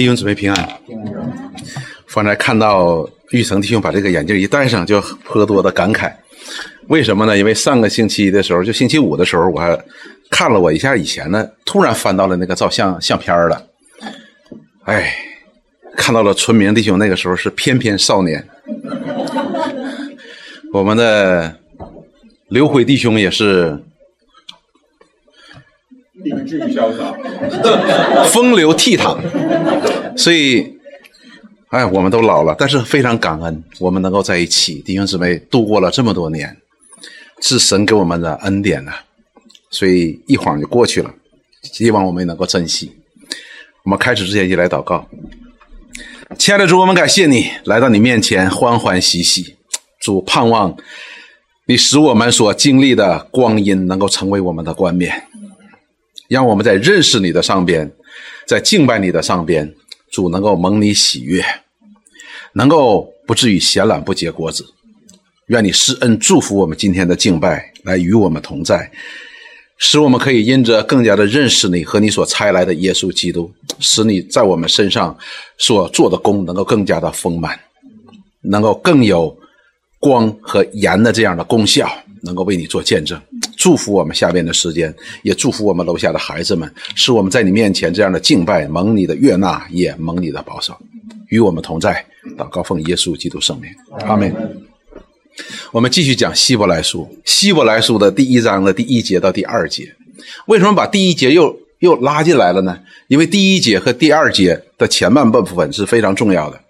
弟兄姊妹平安。方才看到玉成弟兄把这个眼镜一戴上，就颇多的感慨。为什么呢？因为上个星期的时候，就星期五的时候，我还看了我一下以前呢，突然翻到了那个照相相片了。哎，看到了春明弟兄那个时候是翩翩少年。我们的刘辉弟兄也是英俊潇洒，风流倜傥，所以，哎，我们都老了，但是非常感恩，我们能够在一起，弟兄姊妹度过了这么多年，是神给我们的恩典呐，所以一晃就过去了，希望我们能够珍惜。我们开始之前，一来祷告，亲爱的主，我们感谢你来到你面前，欢欢喜喜。主盼望你使我们所经历的光阴能够成为我们的冠冕，让我们在认识你的上边，在敬拜你的上边，主能够蒙你喜悦，能够不至于闲懒不结果子。愿你施恩祝福我们今天的敬拜，来与我们同在，使我们可以因着更加的认识你和你所差来的耶稣基督，使你在我们身上所做的功能够更加的丰满，能够更有。光和盐的这样的功效，能够为你做见证，祝福我们下边的时间，也祝福我们楼下的孩子们，使我们在你面前这样的敬拜蒙你的悦纳，也蒙你的保守，与我们同在。祷告奉耶稣基督圣名，阿门。我们继续讲希伯来书，希伯来书的第一章的第一节到第二节，为什么把第一节又又拉进来了呢？因为第一节和第二节的前半部分是非常重要的。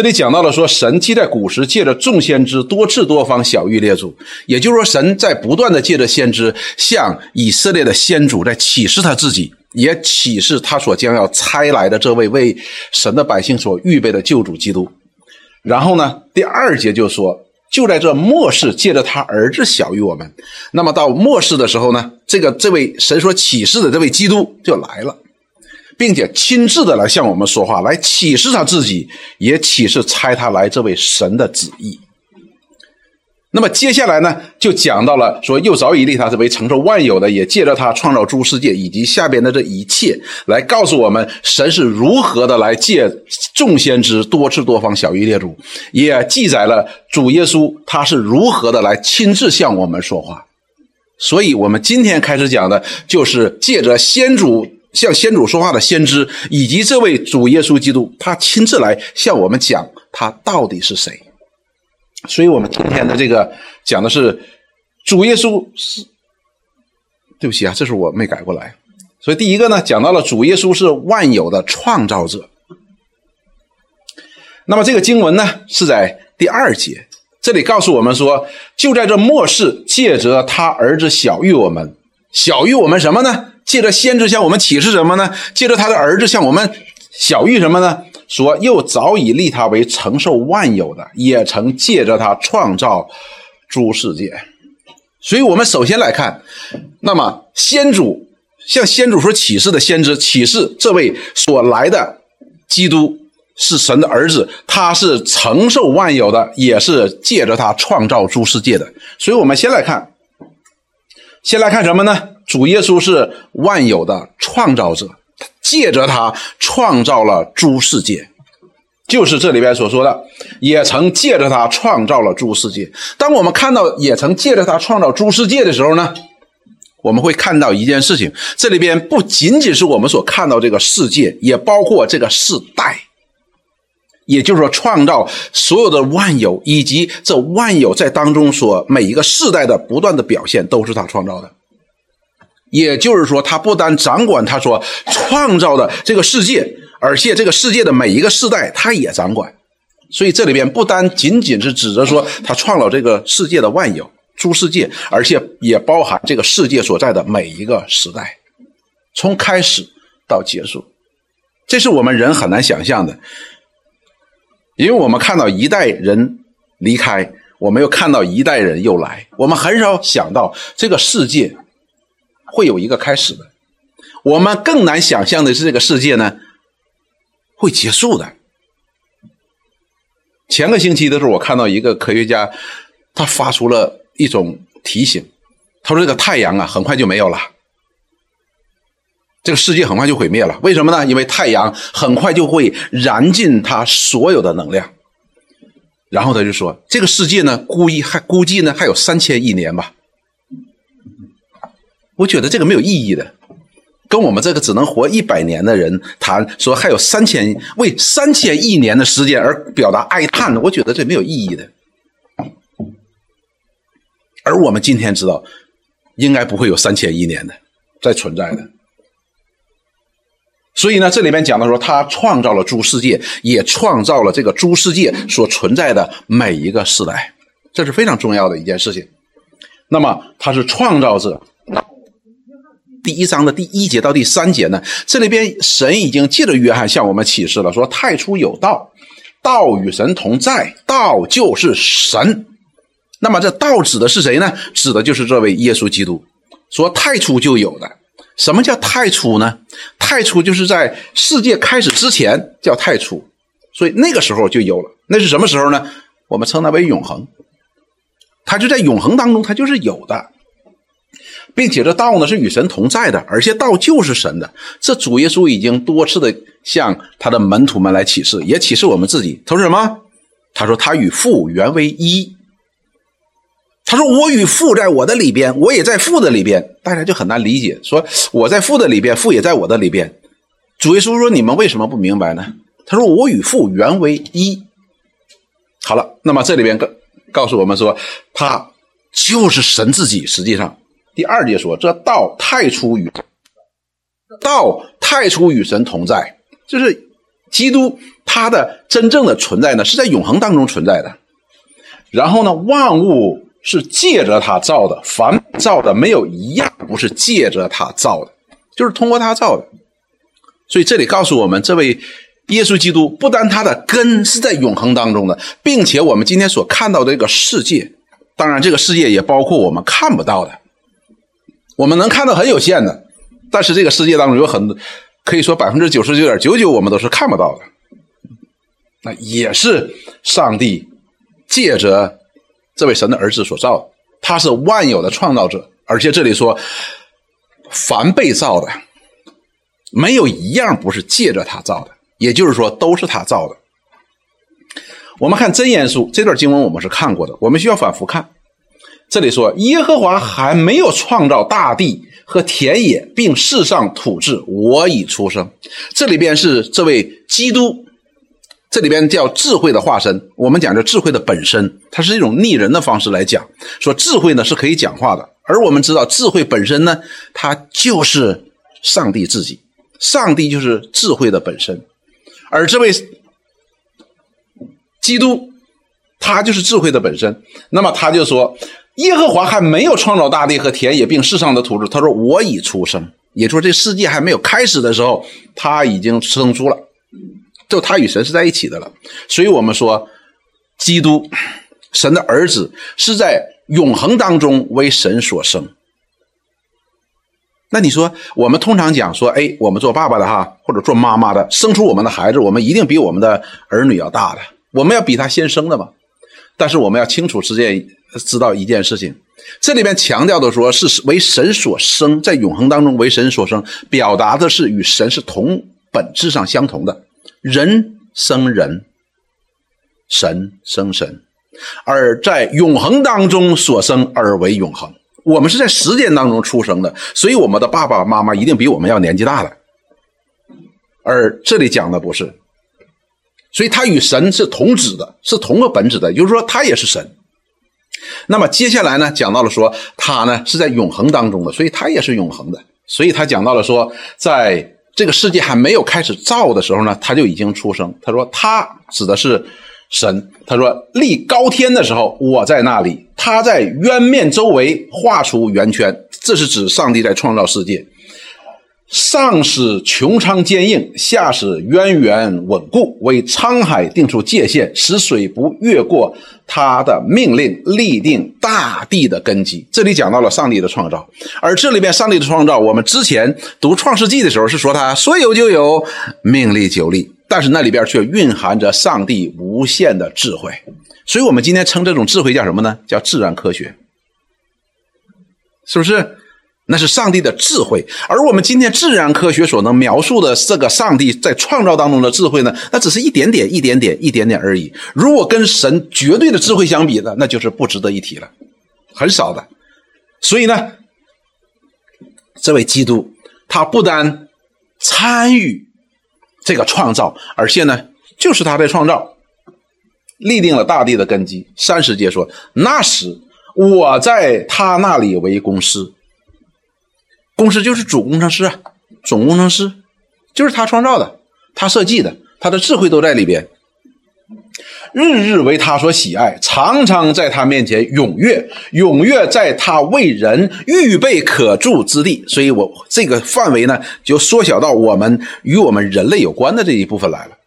这里讲到了说，神既在古时借着众先知多次多方小谕列祖，也就是说，神在不断的借着先知向以色列的先祖在启示他自己，也启示他所将要差来的这位为神的百姓所预备的救主基督。然后呢，第二节就说，就在这末世借着他儿子小于我们。那么到末世的时候呢，这个这位神所启示的这位基督就来了。并且亲自的来向我们说话，来启示他自己，也启示差他来这位神的旨意。那么接下来呢，就讲到了说，又早已立他是为承受万有的，也借着他创造诸世界以及下边的这一切，来告诉我们神是如何的来借众先知多次多方小谕列祖，也记载了主耶稣他是如何的来亲自向我们说话。所以，我们今天开始讲的就是借着先祖。向先主说话的先知，以及这位主耶稣基督，他亲自来向我们讲他到底是谁。所以，我们今天的这个讲的是主耶稣是，对不起啊，这是我没改过来。所以，第一个呢，讲到了主耶稣是万有的创造者。那么，这个经文呢是在第二节，这里告诉我们说，就在这末世，借着他儿子小于我们，小于我们什么呢？借着先知向我们启示什么呢？借着他的儿子向我们小谕什么呢？说又早已立他为承受万有的，也曾借着他创造诸世界。所以，我们首先来看，那么先祖向先祖所启示的先知启示这位所来的基督是神的儿子，他是承受万有的，也是借着他创造诸世界的。所以我们先来看，先来看什么呢？主耶稣是万有的创造者，借着他创造了诸世界，就是这里边所说的，也曾借着他创造了诸世界。当我们看到也曾借着他创造诸世界的时候呢，我们会看到一件事情，这里边不仅仅是我们所看到这个世界，也包括这个世代，也就是说，创造所有的万有以及这万有在当中所每一个世代的不断的表现，都是他创造的。也就是说，他不单掌管他所创造的这个世界，而且这个世界的每一个世代，他也掌管。所以这里边不单仅仅是指着说他创造这个世界的万有诸世界，而且也包含这个世界所在的每一个时代，从开始到结束，这是我们人很难想象的。因为我们看到一代人离开，我们又看到一代人又来，我们很少想到这个世界。会有一个开始的，我们更难想象的是，这个世界呢会结束的。前个星期的时候，我看到一个科学家，他发出了一种提醒，他说：“这个太阳啊，很快就没有了。”这个世界很快就毁灭了。为什么呢？因为太阳很快就会燃尽它所有的能量。然后他就说，这个世界呢，估计还估计呢还有三千亿年吧。我觉得这个没有意义的，跟我们这个只能活一百年的人谈说还有三千为三千亿年的时间而表达哀叹的，我觉得这没有意义的。而我们今天知道，应该不会有三千亿年的再存在的。所以呢，这里面讲的说，他创造了诸世界，也创造了这个诸世界所存在的每一个时代，这是非常重要的一件事情。那么他是创造者。第一章的第一节到第三节呢，这里边神已经借着约翰向我们启示了，说太初有道，道与神同在，道就是神。那么这道指的是谁呢？指的就是这位耶稣基督。说太初就有的。什么叫太初呢？太初就是在世界开始之前叫太初，所以那个时候就有了。那是什么时候呢？我们称它为永恒。它就在永恒当中，它就是有的，并且这道呢是与神同在的，而且道就是神的。这主耶稣已经多次的向他的门徒们来启示，也启示我们自己。他说什么？他说他与父原为一。他说：“我与父在我的里边，我也在父的里边。”大家就很难理解，说我在父的里边，父也在我的里边。主耶稣说：“你们为什么不明白呢？”他说：“我与父原为一。”好了，那么这里边告告诉我们说，他就是神自己。实际上，第二节说：“这道太初与道太初与神同在，就是基督他的真正的存在呢，是在永恒当中存在的。然后呢，万物。”是借着他造的，凡造的没有一样不是借着他造的，就是通过他造的。所以这里告诉我们，这位耶稣基督不单他的根是在永恒当中的，并且我们今天所看到的这个世界，当然这个世界也包括我们看不到的，我们能看到很有限的，但是这个世界当中有很多，可以说百分之九十九点九九我们都是看不到的，那也是上帝借着。这位神的儿子所造的，他是万有的创造者，而且这里说，凡被造的，没有一样不是借着他造的，也就是说，都是他造的。我们看真言书这段经文，我们是看过的，我们需要反复看。这里说，耶和华还没有创造大地和田野，并世上土质，我已出生。这里边是这位基督。这里边叫智慧的化身，我们讲叫智慧的本身，它是一种拟人的方式来讲，说智慧呢是可以讲话的，而我们知道智慧本身呢，它就是上帝自己，上帝就是智慧的本身，而这位基督，他就是智慧的本身。那么他就说，耶和华还没有创造大地和田野，并世上的土质，他说我已出生，也就是这世界还没有开始的时候，他已经生出了。就他与神是在一起的了，所以我们说，基督，神的儿子是在永恒当中为神所生。那你说，我们通常讲说，哎，我们做爸爸的哈，或者做妈妈的，生出我们的孩子，我们一定比我们的儿女要大的，我们要比他先生的嘛。但是我们要清楚这件，知道一件事情，这里边强调的说是为神所生，在永恒当中为神所生，表达的是与神是同本质上相同的。人生人，神生神，而在永恒当中所生而为永恒。我们是在时间当中出生的，所以我们的爸爸妈妈一定比我们要年纪大了。而这里讲的不是，所以他与神是同质的，是同个本质的，就是说他也是神。那么接下来呢，讲到了说他呢是在永恒当中的，所以他也是永恒的。所以他讲到了说在。这个世界还没有开始造的时候呢，他就已经出生。他说他指的是神。他说立高天的时候，我在那里。他在渊面周围画出圆圈，这是指上帝在创造世界。上使穹苍坚硬，下使渊源稳固，为沧海定出界限，使水不越过他的命令，立定大地的根基。这里讲到了上帝的创造，而这里边上帝的创造，我们之前读创世纪的时候是说他说有就有，命立就立，但是那里边却蕴含着上帝无限的智慧，所以我们今天称这种智慧叫什么呢？叫自然科学，是不是？那是上帝的智慧。而我们今天自然科学所能描述的这个上帝在创造当中的智慧呢，那只是一点点、一点点、一点点而已。如果跟神绝对的智慧相比呢，那就是不值得一提了，很少的。所以呢，这位基督他不单参与这个创造，而且呢，就是他在创造。立定了大地的根基。三十节说：“那时我在他那里为公师，公司就是主工程师啊，总工程师就是他创造的，他设计的，他的智慧都在里边。日日为他所喜爱，常常在他面前踊跃，踊跃在他为人预备可住之地。所以，我这个范围呢，就缩小到我们与我们人类有关的这一部分来了。”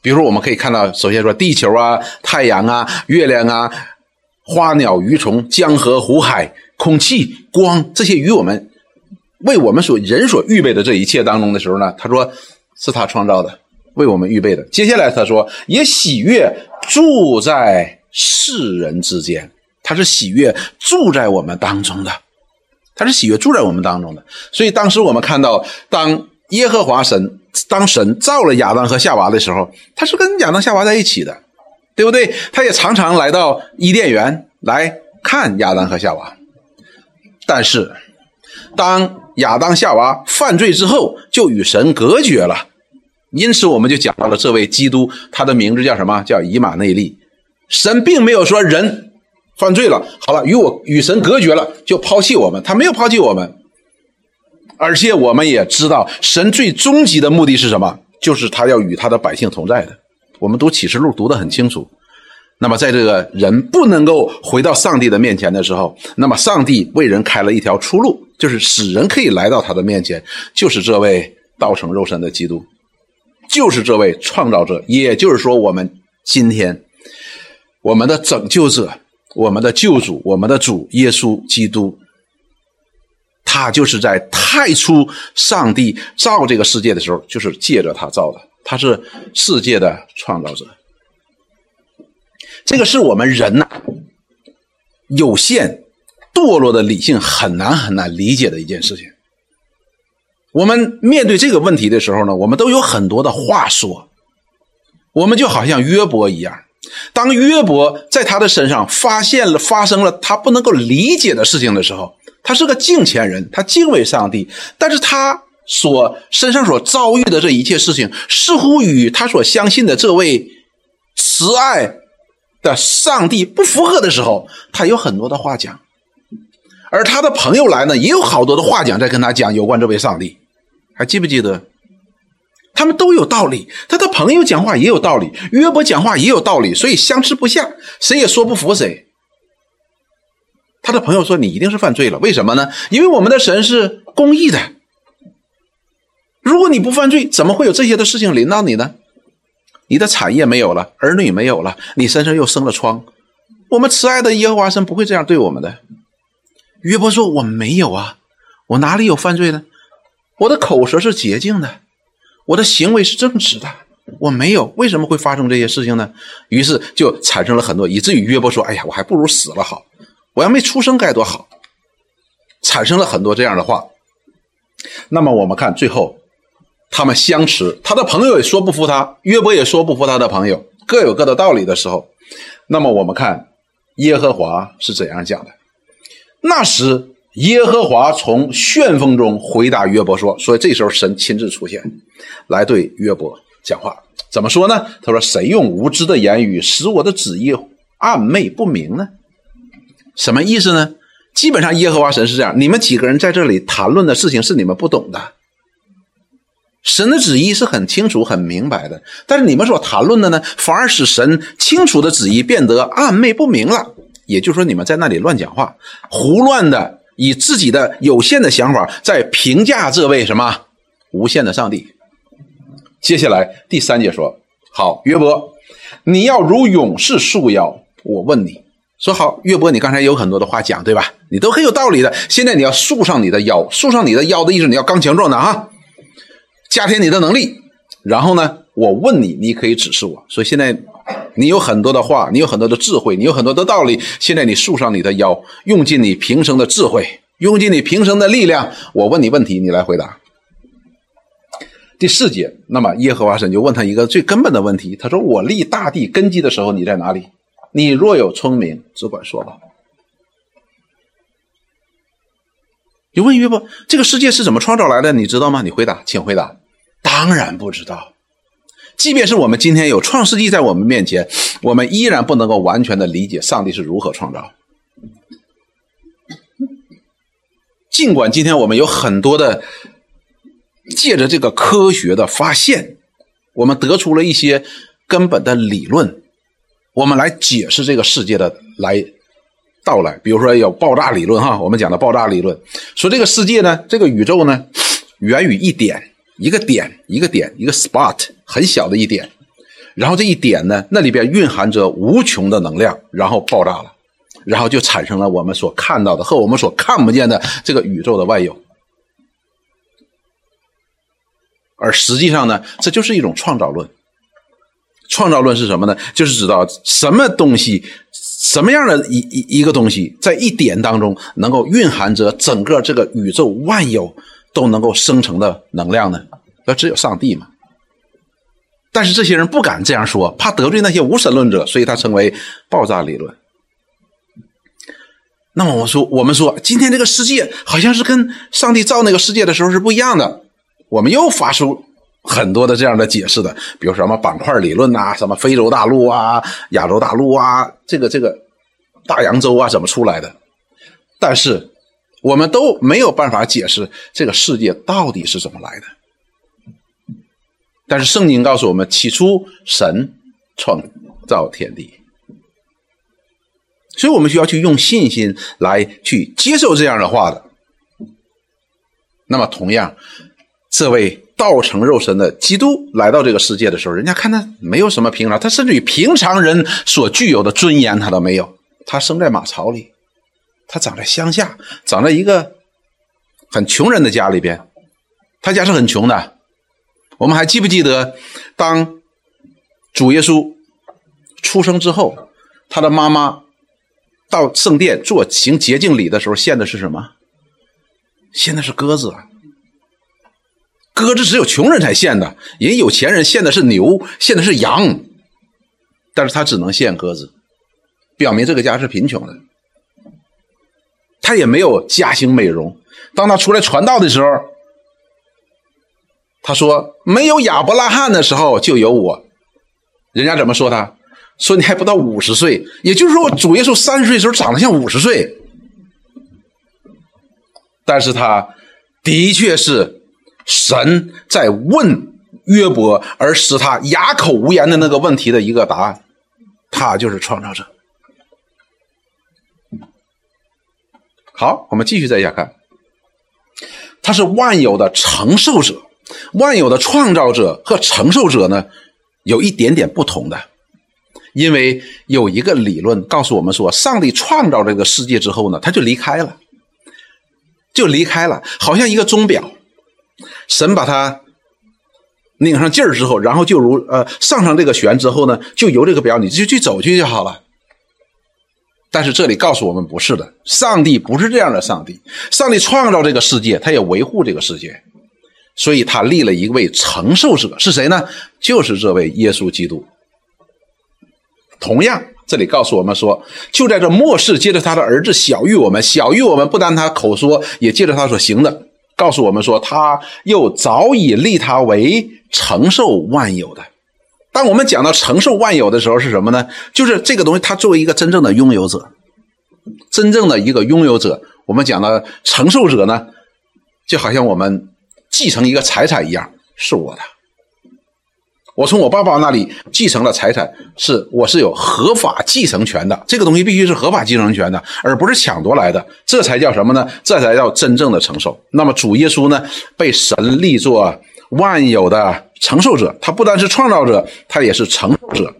比如说，我们可以看到，首先说地球啊、太阳啊、月亮啊、花鸟鱼虫、江河湖海、空气、光这些与我们为我们所人所预备的这一切当中的时候呢，他说是他创造的，为我们预备的。接下来他说也喜悦住在世人之间，他是喜悦住在我们当中的，他是喜悦住在我们当中的。所以当时我们看到，当耶和华神。当神造了亚当和夏娃的时候，他是跟亚当夏娃在一起的，对不对？他也常常来到伊甸园来看亚当和夏娃。但是，当亚当夏娃犯罪之后，就与神隔绝了。因此，我们就讲到了这位基督，他的名字叫什么？叫以马内利。神并没有说人犯罪了，好了，与我与神隔绝了，就抛弃我们。他没有抛弃我们。而且我们也知道，神最终极的目的是什么？就是他要与他的百姓同在的。我们读启示录读得很清楚。那么，在这个人不能够回到上帝的面前的时候，那么上帝为人开了一条出路，就是使人可以来到他的面前，就是这位道成肉身的基督，就是这位创造者。也就是说，我们今天我们的拯救者、我们的救主、我们的主耶稣基督。他就是在太初上帝造这个世界的时候，就是借着他造的。他是世界的创造者。这个是我们人呐有限、堕落的理性很难很难理解的一件事情。我们面对这个问题的时候呢，我们都有很多的话说。我们就好像约伯一样，当约伯在他的身上发现了发生了他不能够理解的事情的时候。他是个敬虔人，他敬畏上帝，但是他所身上所遭遇的这一切事情，似乎与他所相信的这位慈爱的上帝不符合的时候，他有很多的话讲，而他的朋友来呢，也有好多的话讲，在跟他讲有关这位上帝，还记不记得？他们都有道理，他的朋友讲话也有道理，约伯讲话也有道理，所以相持不下，谁也说不服谁。他的朋友说：“你一定是犯罪了，为什么呢？因为我们的神是公义的。如果你不犯罪，怎么会有这些的事情临到你呢？你的产业没有了，儿女没有了，你身上又生了疮。我们慈爱的耶和华神不会这样对我们的。”约伯说：“我没有啊，我哪里有犯罪呢？我的口舌是洁净的，我的行为是正直的，我没有。为什么会发生这些事情呢？”于是就产生了很多，以至于约伯说：“哎呀，我还不如死了好。”我要没出生该多好，产生了很多这样的话。那么我们看最后，他们相持，他的朋友也说不服他，约伯也说不服他的朋友，各有各的道理的时候，那么我们看耶和华是怎样讲的？那时耶和华从旋风中回答约伯说：“所以这时候神亲自出现，来对约伯讲话，怎么说呢？他说：谁用无知的言语使我的旨意暗昧不明呢？”什么意思呢？基本上耶和华神是这样：你们几个人在这里谈论的事情是你们不懂的，神的旨意是很清楚、很明白的。但是你们所谈论的呢，反而使神清楚的旨意变得暧昧不明了。也就是说，你们在那里乱讲话，胡乱的以自己的有限的想法在评价这位什么无限的上帝。接下来第三节说：好，约伯，你要如勇士束腰。我问你。说好，约伯，你刚才有很多的话讲，对吧？你都很有道理的。现在你要束上你的腰，束上你的腰的意思，你要刚强壮的啊，加添你的能力。然后呢，我问你，你可以指示我。所以现在你有很多的话，你有很多的智慧，你有很多的道理。现在你束上你的腰，用尽你平生的智慧，用尽你平生的力量。我问你问题，你来回答。第四节，那么耶和华神就问他一个最根本的问题，他说：“我立大地根基的时候，你在哪里？你若有聪明，只管说吧。”你问约伯：“这个世界是怎么创造来的？你知道吗？”你回答，请回答。当然不知道。即便是我们今天有创世纪在我们面前，我们依然不能够完全的理解上帝是如何创造。尽管今天我们有很多的。借着这个科学的发现，我们得出了一些根本的理论，我们来解释这个世界的来到来。比如说有爆炸理论哈，我们讲的爆炸理论，说这个世界呢，这个宇宙呢，源于一点一个点一个点一个 spot 很小的一点，然后这一点呢，那里边蕴含着无穷的能量，然后爆炸了，然后就产生了我们所看到的和我们所看不见的这个宇宙的万有。而实际上呢，这就是一种创造论。创造论是什么呢？就是知道什么东西、什么样的一一一个东西，在一点当中能够蕴含着整个这个宇宙万有都能够生成的能量呢？那只有上帝嘛。但是这些人不敢这样说，怕得罪那些无神论者，所以他称为爆炸理论。那么我说，我们说，今天这个世界好像是跟上帝造那个世界的时候是不一样的。我们又发出很多的这样的解释的，比如什么板块理论呐，什么非洲大陆啊、亚洲大陆啊，这个这个大洋洲啊怎么出来的？但是我们都没有办法解释这个世界到底是怎么来的。但是圣经告诉我们，起初神创造天地，所以我们需要去用信心来去接受这样的话的。那么同样。这位道成肉身的基督来到这个世界的时候，人家看他没有什么平常，他甚至于平常人所具有的尊严他都没有。他生在马槽里，他长在乡下，长在一个很穷人的家里边，他家是很穷的。我们还记不记得，当主耶稣出生之后，他的妈妈到圣殿做行洁净礼的时候，献的是什么？献的是鸽子。鸽子只有穷人才献的，人有钱人献的是牛，献的是羊，但是他只能献鸽子，表明这个家是贫穷的。他也没有家兴美容。当他出来传道的时候，他说：“没有亚伯拉罕的时候就有我。”人家怎么说他？说你还不到五十岁，也就是说，我主耶稣三十岁的时候长得像五十岁，但是他的确是。神在问约伯，而使他哑口无言的那个问题的一个答案，他就是创造者。好，我们继续再下看，他是万有的承受者，万有的创造者和承受者呢，有一点点不同的，因为有一个理论告诉我们说，上帝创造这个世界之后呢，他就离开了，就离开了，好像一个钟表。神把它拧上劲儿之后，然后就如呃上上这个旋之后呢，就由这个表你就去走去就好了。但是这里告诉我们不是的，上帝不是这样的。上帝，上帝创造这个世界，他也维护这个世界，所以他立了一位承受者是谁呢？就是这位耶稣基督。同样，这里告诉我们说，就在这末世，借着他的儿子小玉我们，小玉我们，不但他口说，也借着他所行的。告诉我们说，他又早已立他为承受万有的。当我们讲到承受万有的时候，是什么呢？就是这个东西，它作为一个真正的拥有者，真正的一个拥有者。我们讲的承受者呢，就好像我们继承一个财产一样，是我的。我从我爸爸那里继承了财产，是我是有合法继承权的。这个东西必须是合法继承权的，而不是抢夺来的。这才叫什么呢？这才叫真正的承受。那么主耶稣呢，被神立作万有的承受者，他不单是创造者，他也是承受者。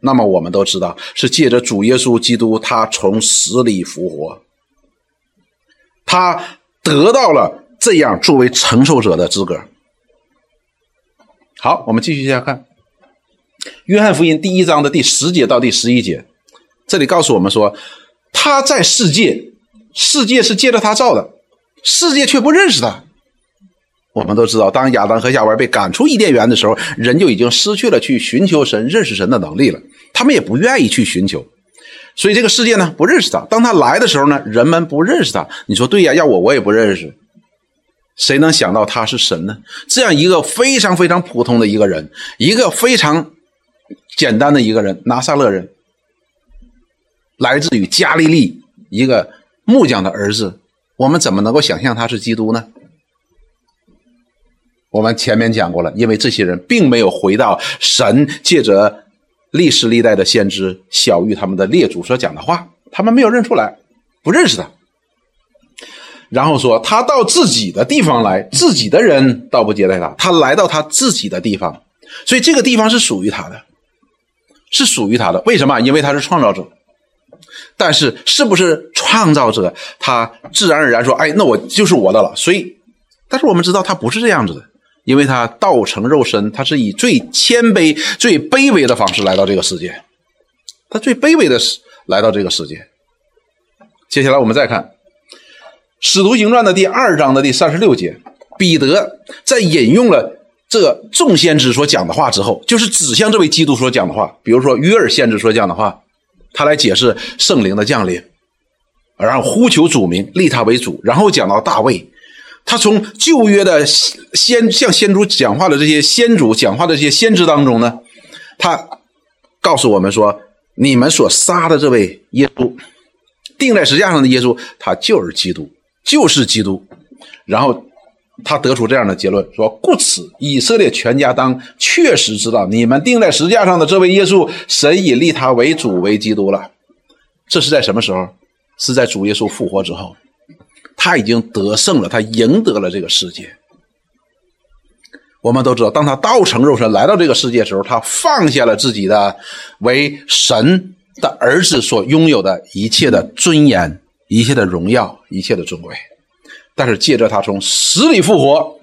那么我们都知道，是借着主耶稣基督，他从死里复活，他得到了这样作为承受者的资格。好，我们继续下看《约翰福音》第一章的第十节到第十一节，这里告诉我们说，他在世界世界是借着他造的，世界却不认识他。我们都知道，当亚当和夏娃被赶出伊甸园的时候，人就已经失去了去寻求神、认识神的能力了。他们也不愿意去寻求，所以这个世界呢不认识他。当他来的时候呢，人们不认识他。你说对呀？要我我也不认识。谁能想到他是神呢？这样一个非常非常普通的一个人，一个非常简单的一个人，拿撒勒人，来自于加利利，一个木匠的儿子，我们怎么能够想象他是基督呢？我们前面讲过了，因为这些人并没有回到神借着历史历代的先知小玉他们的列祖所讲的话，他们没有认出来，不认识他。然后说他到自己的地方来，自己的人倒不接待他，他来到他自己的地方，所以这个地方是属于他的，是属于他的。为什么？因为他是创造者。但是是不是创造者，他自然而然说：“哎，那我就是我的了。”所以，但是我们知道他不是这样子的。因为他道成肉身，他是以最谦卑、最卑微的方式来到这个世界，他最卑微的是来到这个世界。接下来我们再看《使徒行传》的第二章的第三十六节，彼得在引用了这众先知所讲的话之后，就是指向这位基督所讲的话，比如说约尔先知所讲的话，他来解释圣灵的降临，然后呼求主名，立他为主，然后讲到大卫。他从旧约的先向先祖讲话的这些先祖讲话的这些先知当中呢，他告诉我们说：你们所杀的这位耶稣，钉在石架上的耶稣，他就是基督，就是基督。然后他得出这样的结论说：故此，以色列全家当确实知道，你们钉在石架上的这位耶稣，神已立他为主为基督了。这是在什么时候？是在主耶稣复活之后。他已经得胜了，他赢得了这个世界。我们都知道，当他道成肉身来到这个世界的时候，他放下了自己的为神的儿子所拥有的一切的尊严、一切的荣耀、一切的尊贵。但是借着他从死里复活，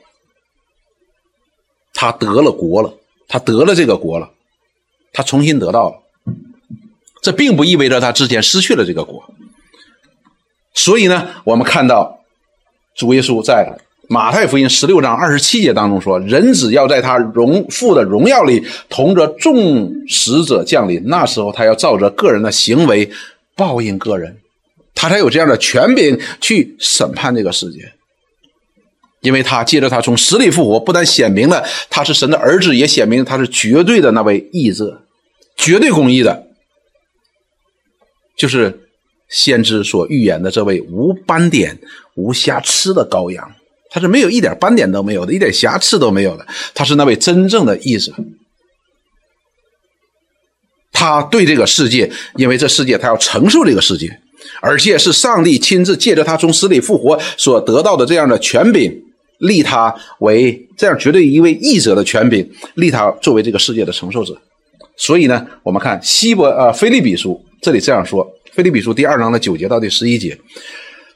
他得了国了，他得了这个国了，他重新得到了。这并不意味着他之前失去了这个国。所以呢，我们看到主耶稣在马太福音十六章二十七节当中说：“人子要在他荣父的荣耀里，同着众使者降临。那时候，他要照着个人的行为报应个人，他才有这样的权柄去审判这个世界。因为他借着他从死里复活，不但显明了他是神的儿子，也显明他是绝对的那位义者，绝对公义的，就是。”先知所预言的这位无斑点、无瑕疵的羔羊，他是没有一点斑点都没有的，一点瑕疵都没有的。他是那位真正的义者。他对这个世界，因为这世界他要承受这个世界，而且是上帝亲自借着他从死里复活所得到的这样的权柄，立他为这样绝对一位义者的权柄，立他作为这个世界的承受者。所以呢，我们看希伯呃菲利比书这里这样说。菲利比书第二章的九节到第十一节，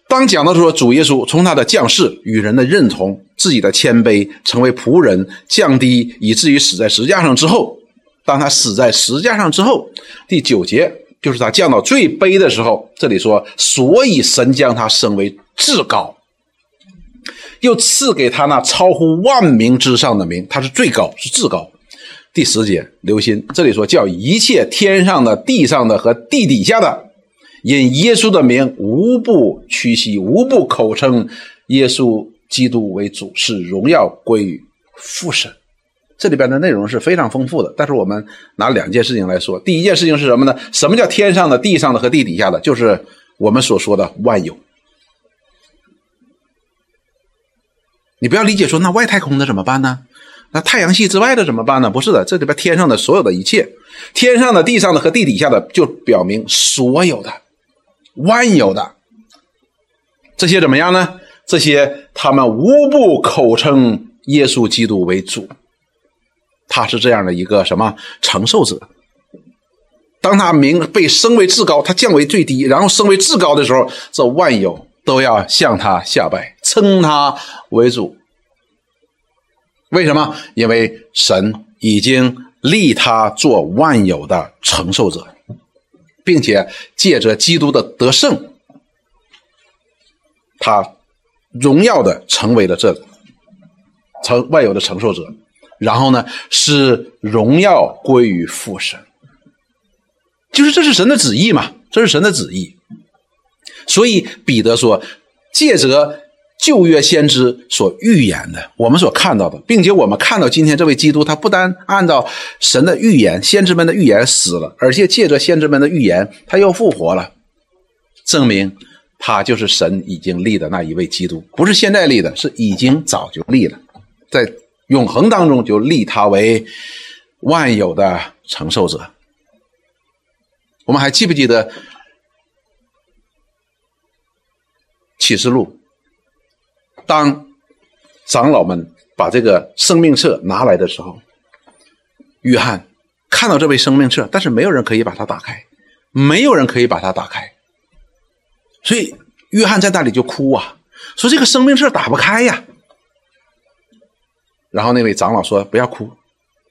当讲到说主耶稣从他的降世与人的认同、自己的谦卑，成为仆人，降低以至于死在石架上之后，当他死在石架上之后，第九节就是他降到最卑的时候。这里说，所以神将他升为至高，又赐给他那超乎万名之上的名，他是最高，是至高。第十节留心，这里说叫一切天上的、地上的和地底下的。因耶稣的名，无不屈膝，无不口称耶稣基督为主，是荣耀归于父神。这里边的内容是非常丰富的，但是我们拿两件事情来说。第一件事情是什么呢？什么叫天上的、地上的和地底下的？就是我们所说的万有。你不要理解说那外太空的怎么办呢？那太阳系之外的怎么办呢？不是的，这里边天上的所有的一切，天上的、地上的和地底下的，就表明所有的。万有的这些怎么样呢？这些他们无不口称耶稣基督为主，他是这样的一个什么承受者？当他名被升为至高，他降为最低，然后升为至高的时候，这万有都要向他下拜，称他为主。为什么？因为神已经立他做万有的承受者。并且借着基督的得胜，他荣耀的成为了这个成万有的承受者，然后呢，使荣耀归于父神，就是这是神的旨意嘛，这是神的旨意。所以彼得说，借着旧约先知所预言的，我们所看到的，并且我们看到今天这位基督，他不单按照神的预言、先知们的预言死了，而且借着先知们的预言，他又复活了，证明他就是神已经立的那一位基督，不是现在立的，是已经早就立了，在永恒当中就立他为万有的承受者。我们还记不记得？启示录，当长老们把这个生命册拿来的时候，约翰看到这位生命册，但是没有人可以把它打开，没有人可以把它打开，所以约翰在那里就哭啊，说这个生命册打不开呀。然后那位长老说：“不要哭，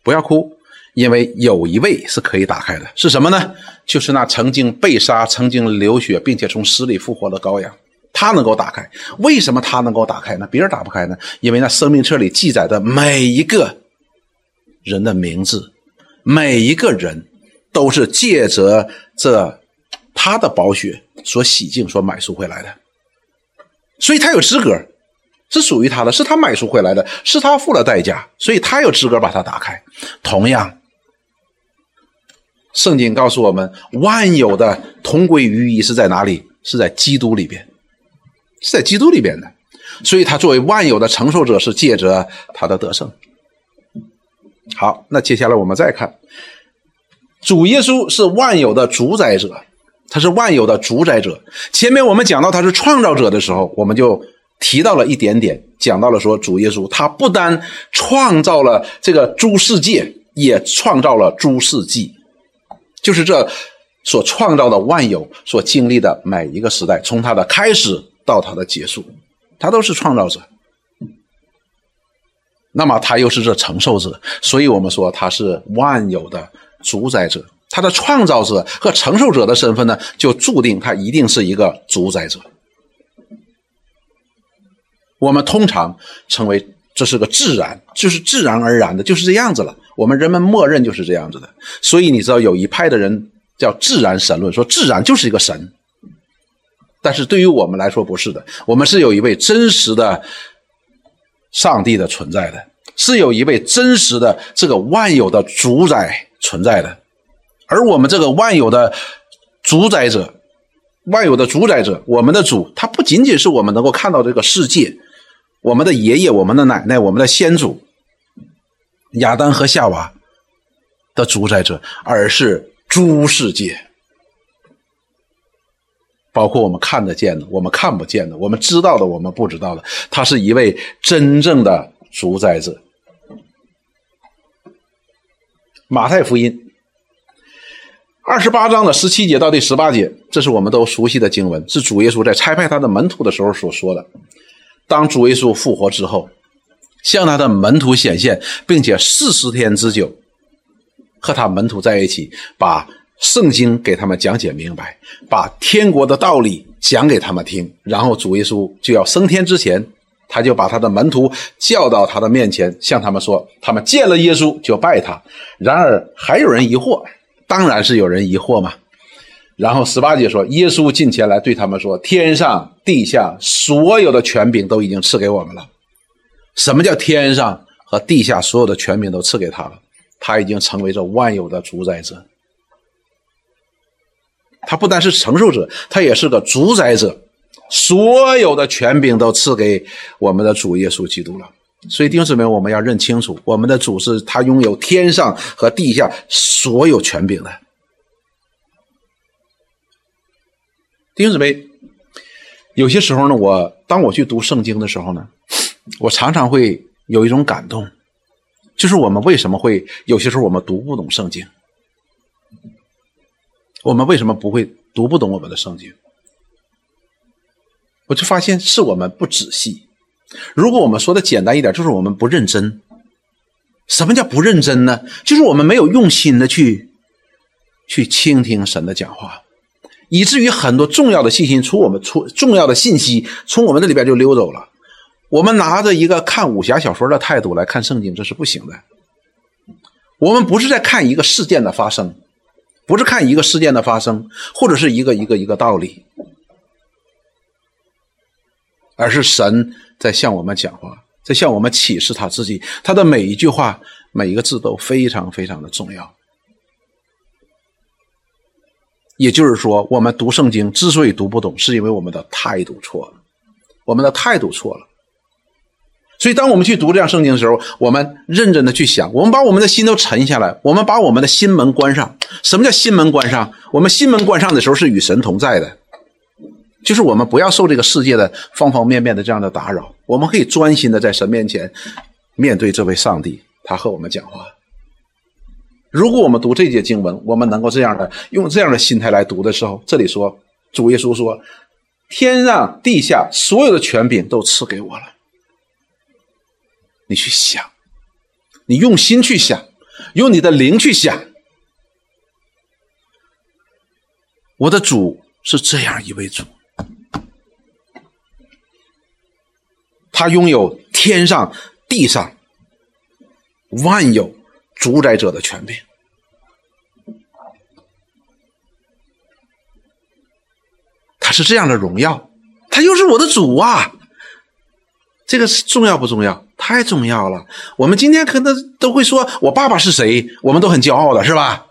不要哭，因为有一位是可以打开的，是什么呢？就是那曾经被杀、曾经流血，并且从死里复活的羔羊。”他能够打开，为什么他能够打开呢？别人打不开呢？因为那生命册里记载的每一个人的名字，每一个人都是借着这他的宝血所洗净、所买赎回来的，所以他有资格，是属于他的，是他买赎回来的，是他付了代价，所以他有资格把它打开。同样，圣经告诉我们，万有的同归于一是在哪里？是在基督里边。是在基督里边的，所以他作为万有的承受者，是借着他的得胜。好，那接下来我们再看，主耶稣是万有的主宰者，他是万有的主宰者。前面我们讲到他是创造者的时候，我们就提到了一点点，讲到了说主耶稣他不单创造了这个诸世界，也创造了诸世纪，就是这所创造的万有所经历的每一个时代，从他的开始。到他的结束，他都是创造者。那么他又是这承受者，所以我们说他是万有的主宰者。他的创造者和承受者的身份呢，就注定他一定是一个主宰者。我们通常称为这是个自然，就是自然而然的，就是这样子了。我们人们默认就是这样子的。所以你知道有一派的人叫自然神论，说自然就是一个神。但是对于我们来说不是的，我们是有一位真实的上帝的存在的，是有一位真实的这个万有的主宰存在的，而我们这个万有的主宰者，万有的主宰者，我们的主，他不仅仅是我们能够看到这个世界，我们的爷爷、我们的奶奶、我们的先祖亚当和夏娃的主宰者，而是诸世界。包括我们看得见的，我们看不见的，我们知道的，我们不知道的，他是一位真正的主宰者。马太福音二十八章的十七节到第十八节，这是我们都熟悉的经文，是主耶稣在差派他的门徒的时候所说的。当主耶稣复活之后，向他的门徒显现，并且四十天之久和他门徒在一起，把。圣经给他们讲解明白，把天国的道理讲给他们听，然后主耶稣就要升天之前，他就把他的门徒叫到他的面前，向他们说：他们见了耶稣就拜他。然而还有人疑惑，当然是有人疑惑嘛。然后十八节说，耶稣近前来对他们说：天上地下所有的权柄都已经赐给我们了。什么叫天上和地下所有的权柄都赐给他了？他已经成为这万有的主宰者。他不单是承受者，他也是个主宰者，所有的权柄都赐给我们的主耶稣基督了。所以弟兄姊妹，我们要认清楚，我们的主是他拥有天上和地下所有权柄的。弟兄姊妹，有些时候呢，我当我去读圣经的时候呢，我常常会有一种感动，就是我们为什么会有些时候我们读不懂圣经。我们为什么不会读不懂我们的圣经？我就发现是我们不仔细。如果我们说的简单一点，就是我们不认真。什么叫不认真呢？就是我们没有用心的去去倾听神的讲话，以至于很多重要的信息从我们出重要的信息从我们这里边就溜走了。我们拿着一个看武侠小说的态度来看圣经，这是不行的。我们不是在看一个事件的发生，不是看一个事件的发生，或者是一个一个一个道理，而是神在向我们讲话，在向我们启示他自己。他的每一句话、每一个字都非常非常的重要。也就是说，我们读圣经之所以读不懂，是因为我们的态度错了，我们的态度错了。所以，当我们去读这样圣经的时候，我们认真的去想，我们把我们的心都沉下来，我们把我们的心门关上。什么叫心门关上？我们心门关上的时候是与神同在的，就是我们不要受这个世界的方方面面的这样的打扰，我们可以专心的在神面前面对这位上帝，他和我们讲话。如果我们读这节经文，我们能够这样的用这样的心态来读的时候，这里说主耶稣说：“天上地下所有的权柄都赐给我了。”你去想，你用心去想，用你的灵去想。我的主是这样一位主，他拥有天上地上万有主宰者的权柄，他是这样的荣耀，他又是我的主啊！这个重要不重要？太重要了！我们今天可能都会说：“我爸爸是谁？”我们都很骄傲的，是吧？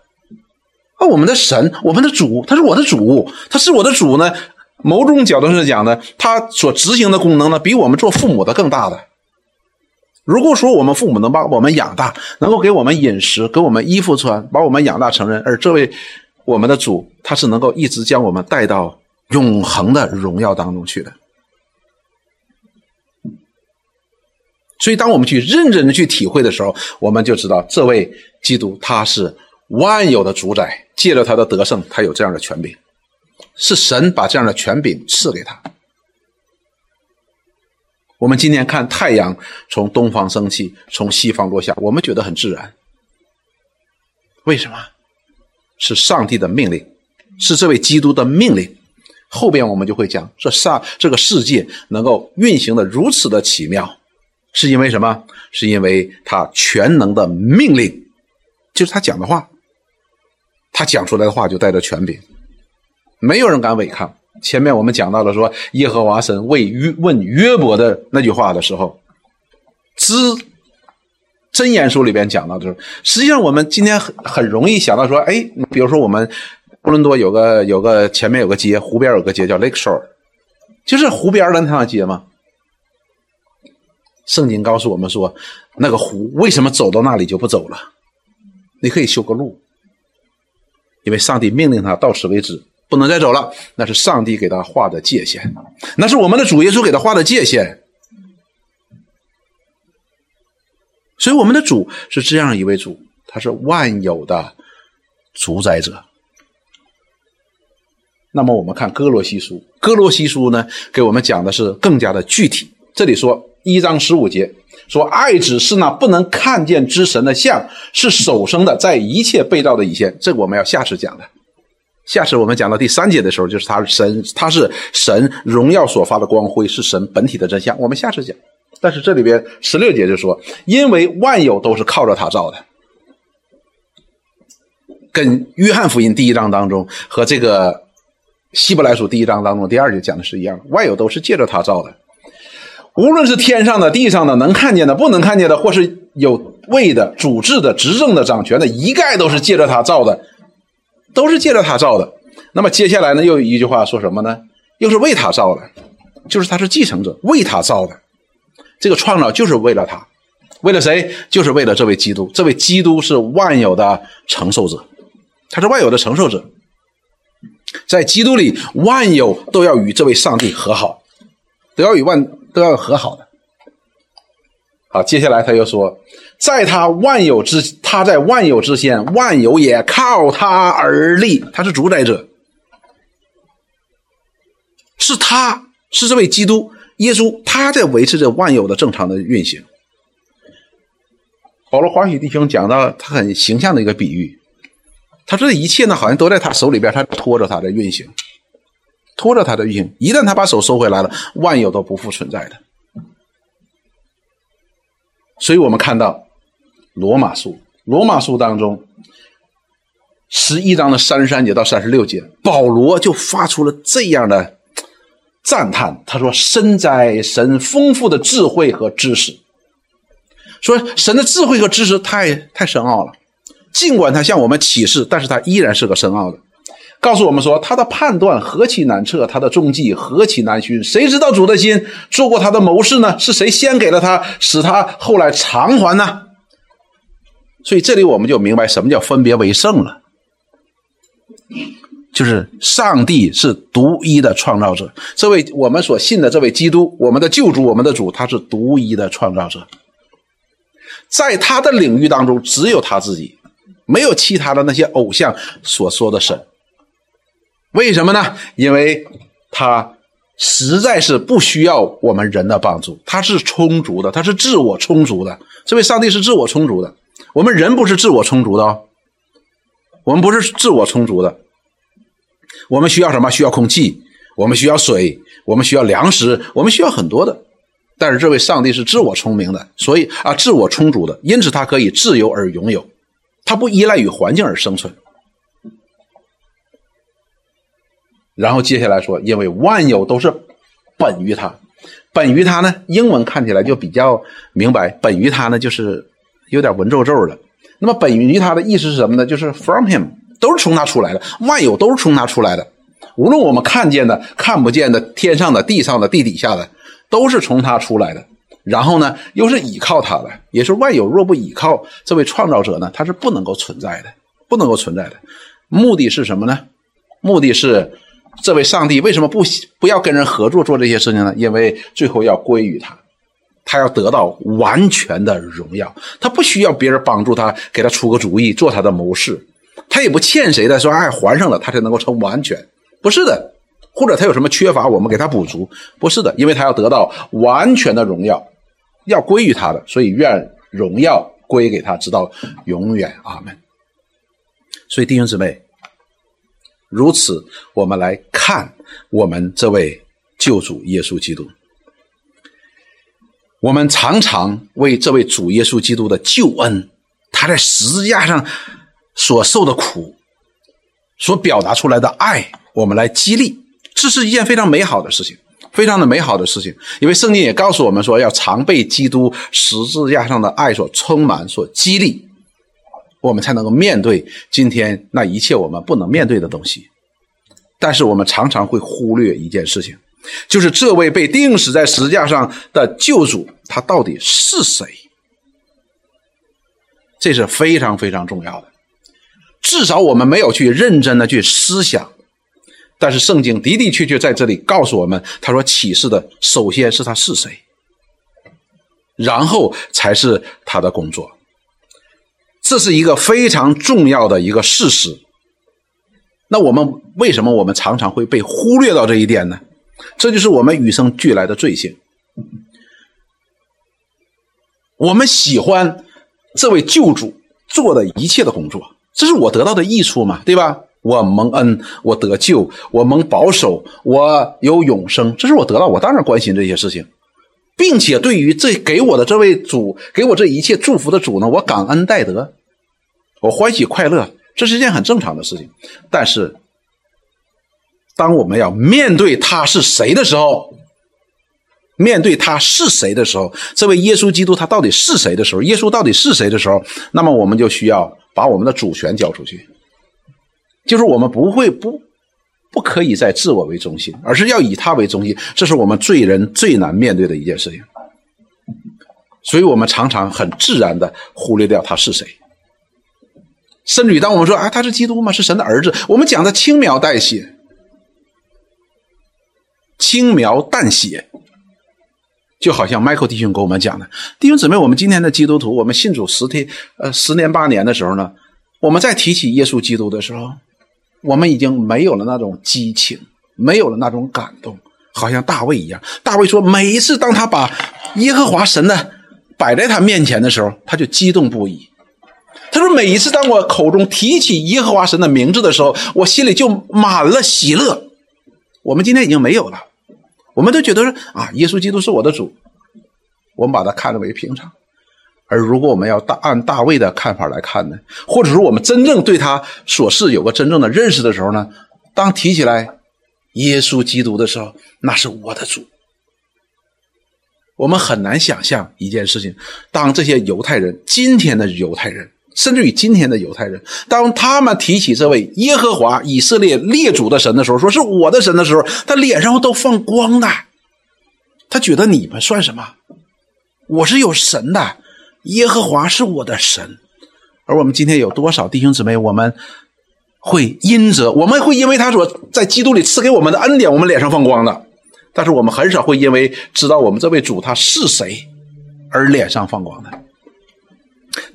啊，我们的神，我们的主，他是我的主，他是我的主呢。某种角度上讲呢，他所执行的功能呢，比我们做父母的更大的。如果说我们父母能把我们养大，能够给我们饮食，给我们衣服穿，把我们养大成人，而这位我们的主，他是能够一直将我们带到永恒的荣耀当中去的。所以，当我们去认真的去体会的时候，我们就知道这位基督他是万有的主宰，借着他的得胜，他有这样的权柄，是神把这样的权柄赐给他。我们今天看太阳从东方升起，从西方落下，我们觉得很自然。为什么？是上帝的命令，是这位基督的命令。后边我们就会讲，这上这个世界能够运行的如此的奇妙。是因为什么？是因为他全能的命令，就是他讲的话，他讲出来的话就带着权柄，没有人敢违抗。前面我们讲到了说，耶和华神为约问约伯的那句话的时候，知真言书里边讲到的时候，实际上我们今天很很容易想到说，哎，比如说我们多伦多有个有个前面有个街，湖边有个街叫 Lake Shore，就是湖边的那条街嘛。圣经告诉我们说，那个湖为什么走到那里就不走了？你可以修个路，因为上帝命令他到此为止，不能再走了。那是上帝给他画的界限，那是我们的主耶稣给他画的界限。所以我们的主是这样一位主，他是万有的主宰者。那么我们看哥罗西书，哥罗西书呢，给我们讲的是更加的具体。这里说。一章十五节说：“爱子是那不能看见之神的像，是首生的，在一切被造的以前。”这个我们要下次讲的。下次我们讲到第三节的时候，就是他神，他是神荣耀所发的光辉，是神本体的真相。我们下次讲。但是这里边十六节就说：“因为万有都是靠着他造的。”跟约翰福音第一章当中和这个希伯来书第一章当中第二节讲的是一样，万有都是借着他造的。无论是天上的、地上的、能看见的、不能看见的，或是有位的、主治的、执政的、掌权的，一概都是借着他造的，都是借着他造的。那么接下来呢，又有一句话说什么呢？又是为他造的，就是他是继承者，为他造的。这个创造就是为了他，为了谁？就是为了这位基督。这位基督是万有的承受者，他是万有的承受者。在基督里，万有都要与这位上帝和好，都要与万。都要和好的。好，接下来他又说，在他万有之，他在万有之先，万有也靠他而立。他是主宰者，是他是这位基督耶稣，他在维持着万有的正常的运行。保罗华许弟兄讲到他很形象的一个比喻，他说这一切呢，好像都在他手里边，他拖着他的运行。拖着他的运行。一旦他把手收回来了，万有都不复存在的。所以我们看到罗马书，罗马书当中十一章的三十三节到三十六节，保罗就发出了这样的赞叹。他说：“深哉，神丰富的智慧和知识。”说神的智慧和知识太太深奥了，尽管他向我们启示，但是他依然是个深奥的。告诉我们说，他的判断何其难测，他的踪迹何其难寻。谁知道主的心？做过他的谋士呢？是谁先给了他，使他后来偿还呢？所以这里我们就明白什么叫分别为圣了，就是上帝是独一的创造者。这位我们所信的这位基督，我们的救主，我们的主，他是独一的创造者。在他的领域当中，只有他自己，没有其他的那些偶像所说的神。为什么呢？因为他实在是不需要我们人的帮助，他是充足的，他是自我充足的。这位上帝是自我充足的，我们人不是自我充足的哦，我们不是自我充足的。我们需要什么？需要空气，我们需要水，我们需要粮食，我们需要很多的。但是这位上帝是自我聪明的，所以啊，自我充足的，因此他可以自由而拥有，他不依赖于环境而生存。然后接下来说，因为万有都是本于他，本于他呢，英文看起来就比较明白，本于他呢就是有点文绉绉的。那么本于他的意思是什么呢？就是 from him，都是从他出来的，万有都是从他出来的，无论我们看见的、看不见的、天上的、地上的、地底下的。都是从他出来的，然后呢，又是倚靠他的，也是万有若不倚靠这位创造者呢，他是不能够存在的，不能够存在的。目的是什么呢？目的是这位上帝为什么不不要跟人合作做这些事情呢？因为最后要归于他，他要得到完全的荣耀，他不需要别人帮助他，给他出个主意，做他的谋士，他也不欠谁的，说哎还上了，他才能够成完全，不是的。或者他有什么缺乏，我们给他补足，不是的，因为他要得到完全的荣耀，要归于他的，所以愿荣耀归给他，直到永远。阿门。所以弟兄姊妹，如此我们来看我们这位救主耶稣基督，我们常常为这位主耶稣基督的救恩，他在十字架上所受的苦，所表达出来的爱，我们来激励。这是一件非常美好的事情，非常的美好的事情。因为圣经也告诉我们说，要常被基督十字架上的爱所充满、所激励，我们才能够面对今天那一切我们不能面对的东西。但是我们常常会忽略一件事情，就是这位被钉死在十字架上的救主，他到底是谁？这是非常非常重要的。至少我们没有去认真的去思想。但是圣经的的确确在这里告诉我们，他说启示的首先是他是谁，然后才是他的工作，这是一个非常重要的一个事实。那我们为什么我们常常会被忽略到这一点呢？这就是我们与生俱来的罪性。我们喜欢这位救主做的一切的工作，这是我得到的益处嘛，对吧？我蒙恩，我得救，我蒙保守，我有永生，这是我得到，我当然关心这些事情，并且对于这给我的这位主，给我这一切祝福的主呢，我感恩戴德，我欢喜快乐，这是一件很正常的事情。但是，当我们要面对他是谁的时候，面对他是谁的时候，这位耶稣基督他到底是谁的时候，耶稣到底是谁的时候，那么我们就需要把我们的主权交出去。就是我们不会不不可以在自我为中心，而是要以他为中心。这是我们罪人最难面对的一件事情。所以我们常常很自然的忽略掉他是谁。甚至于当我们说啊他是基督吗？是神的儿子，我们讲的轻描淡写，轻描淡写，就好像 Michael 弟兄跟我们讲的，弟兄姊妹，我们今天的基督徒，我们信主十天呃十年八年的时候呢，我们在提起耶稣基督的时候。我们已经没有了那种激情，没有了那种感动，好像大卫一样。大卫说，每一次当他把耶和华神的摆在他面前的时候，他就激动不已。他说，每一次当我口中提起耶和华神的名字的时候，我心里就满了喜乐。我们今天已经没有了。我们都觉得说啊，耶稣基督是我的主，我们把它看为平常。而如果我们要大按大卫的看法来看呢，或者说我们真正对他所事有个真正的认识的时候呢，当提起来耶稣基督的时候，那是我的主。我们很难想象一件事情：当这些犹太人，今天的犹太人，甚至于今天的犹太人，当他们提起这位耶和华以色列列祖的神的时候，说是我的神的时候，他脸上都放光的。他觉得你们算什么？我是有神的，耶和华是我的神。而我们今天有多少弟兄姊妹，我们会因着我们会因为他所在基督里赐给我们的恩典，我们脸上放光的。但是我们很少会因为知道我们这位主他是谁而脸上放光的，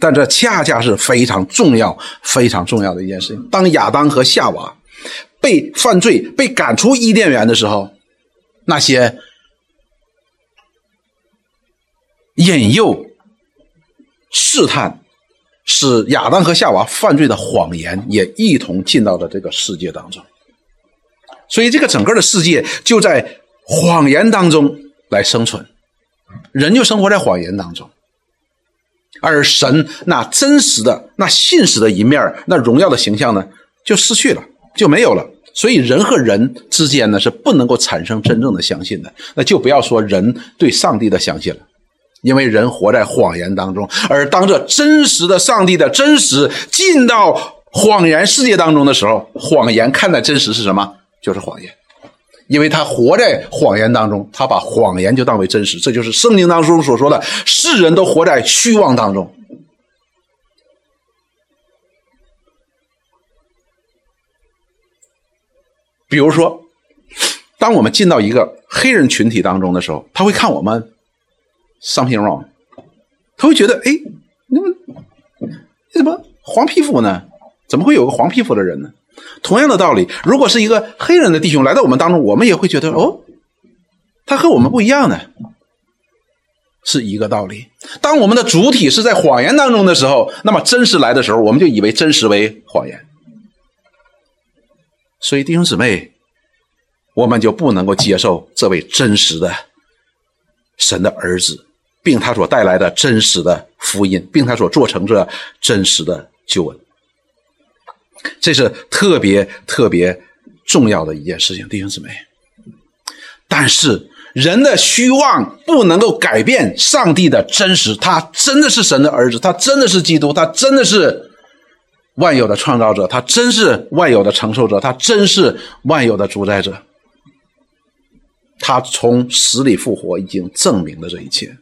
但这恰恰是非常重要、非常重要的一件事情。当亚当和夏娃被犯罪、被赶出伊甸园的时候，那些引诱、试探，使亚当和夏娃犯罪的谎言也一同进到了这个世界当中，所以这个整个的世界就在。谎言当中来生存，人就生活在谎言当中，而神那真实的、那信实的一面、那荣耀的形象呢，就失去了，就没有了。所以人和人之间呢，是不能够产生真正的相信的。那就不要说人对上帝的相信了，因为人活在谎言当中。而当这真实的上帝的真实进到谎言世界当中的时候，谎言看待真实是什么？就是谎言。因为他活在谎言当中，他把谎言就当为真实，这就是圣经当中所说的“世人都活在虚妄当中”。比如说，当我们进到一个黑人群体当中的时候，他会看我们 something wrong，他会觉得：哎，你们你怎么黄皮肤呢？怎么会有个黄皮肤的人呢？同样的道理，如果是一个黑人的弟兄来到我们当中，我们也会觉得哦，他和我们不一样呢，是一个道理。当我们的主体是在谎言当中的时候，那么真实来的时候，我们就以为真实为谎言。所以弟兄姊妹，我们就不能够接受这位真实的神的儿子，并他所带来的真实的福音，并他所做成这真实的救恩。这是特别特别重要的一件事情，弟兄姊妹。但是人的虚妄不能够改变上帝的真实，他真的是神的儿子，他真的是基督，他真的是万有的创造者，他真是万有的承受者，他真是万有的主宰者。他从死里复活，已经证明了这一切。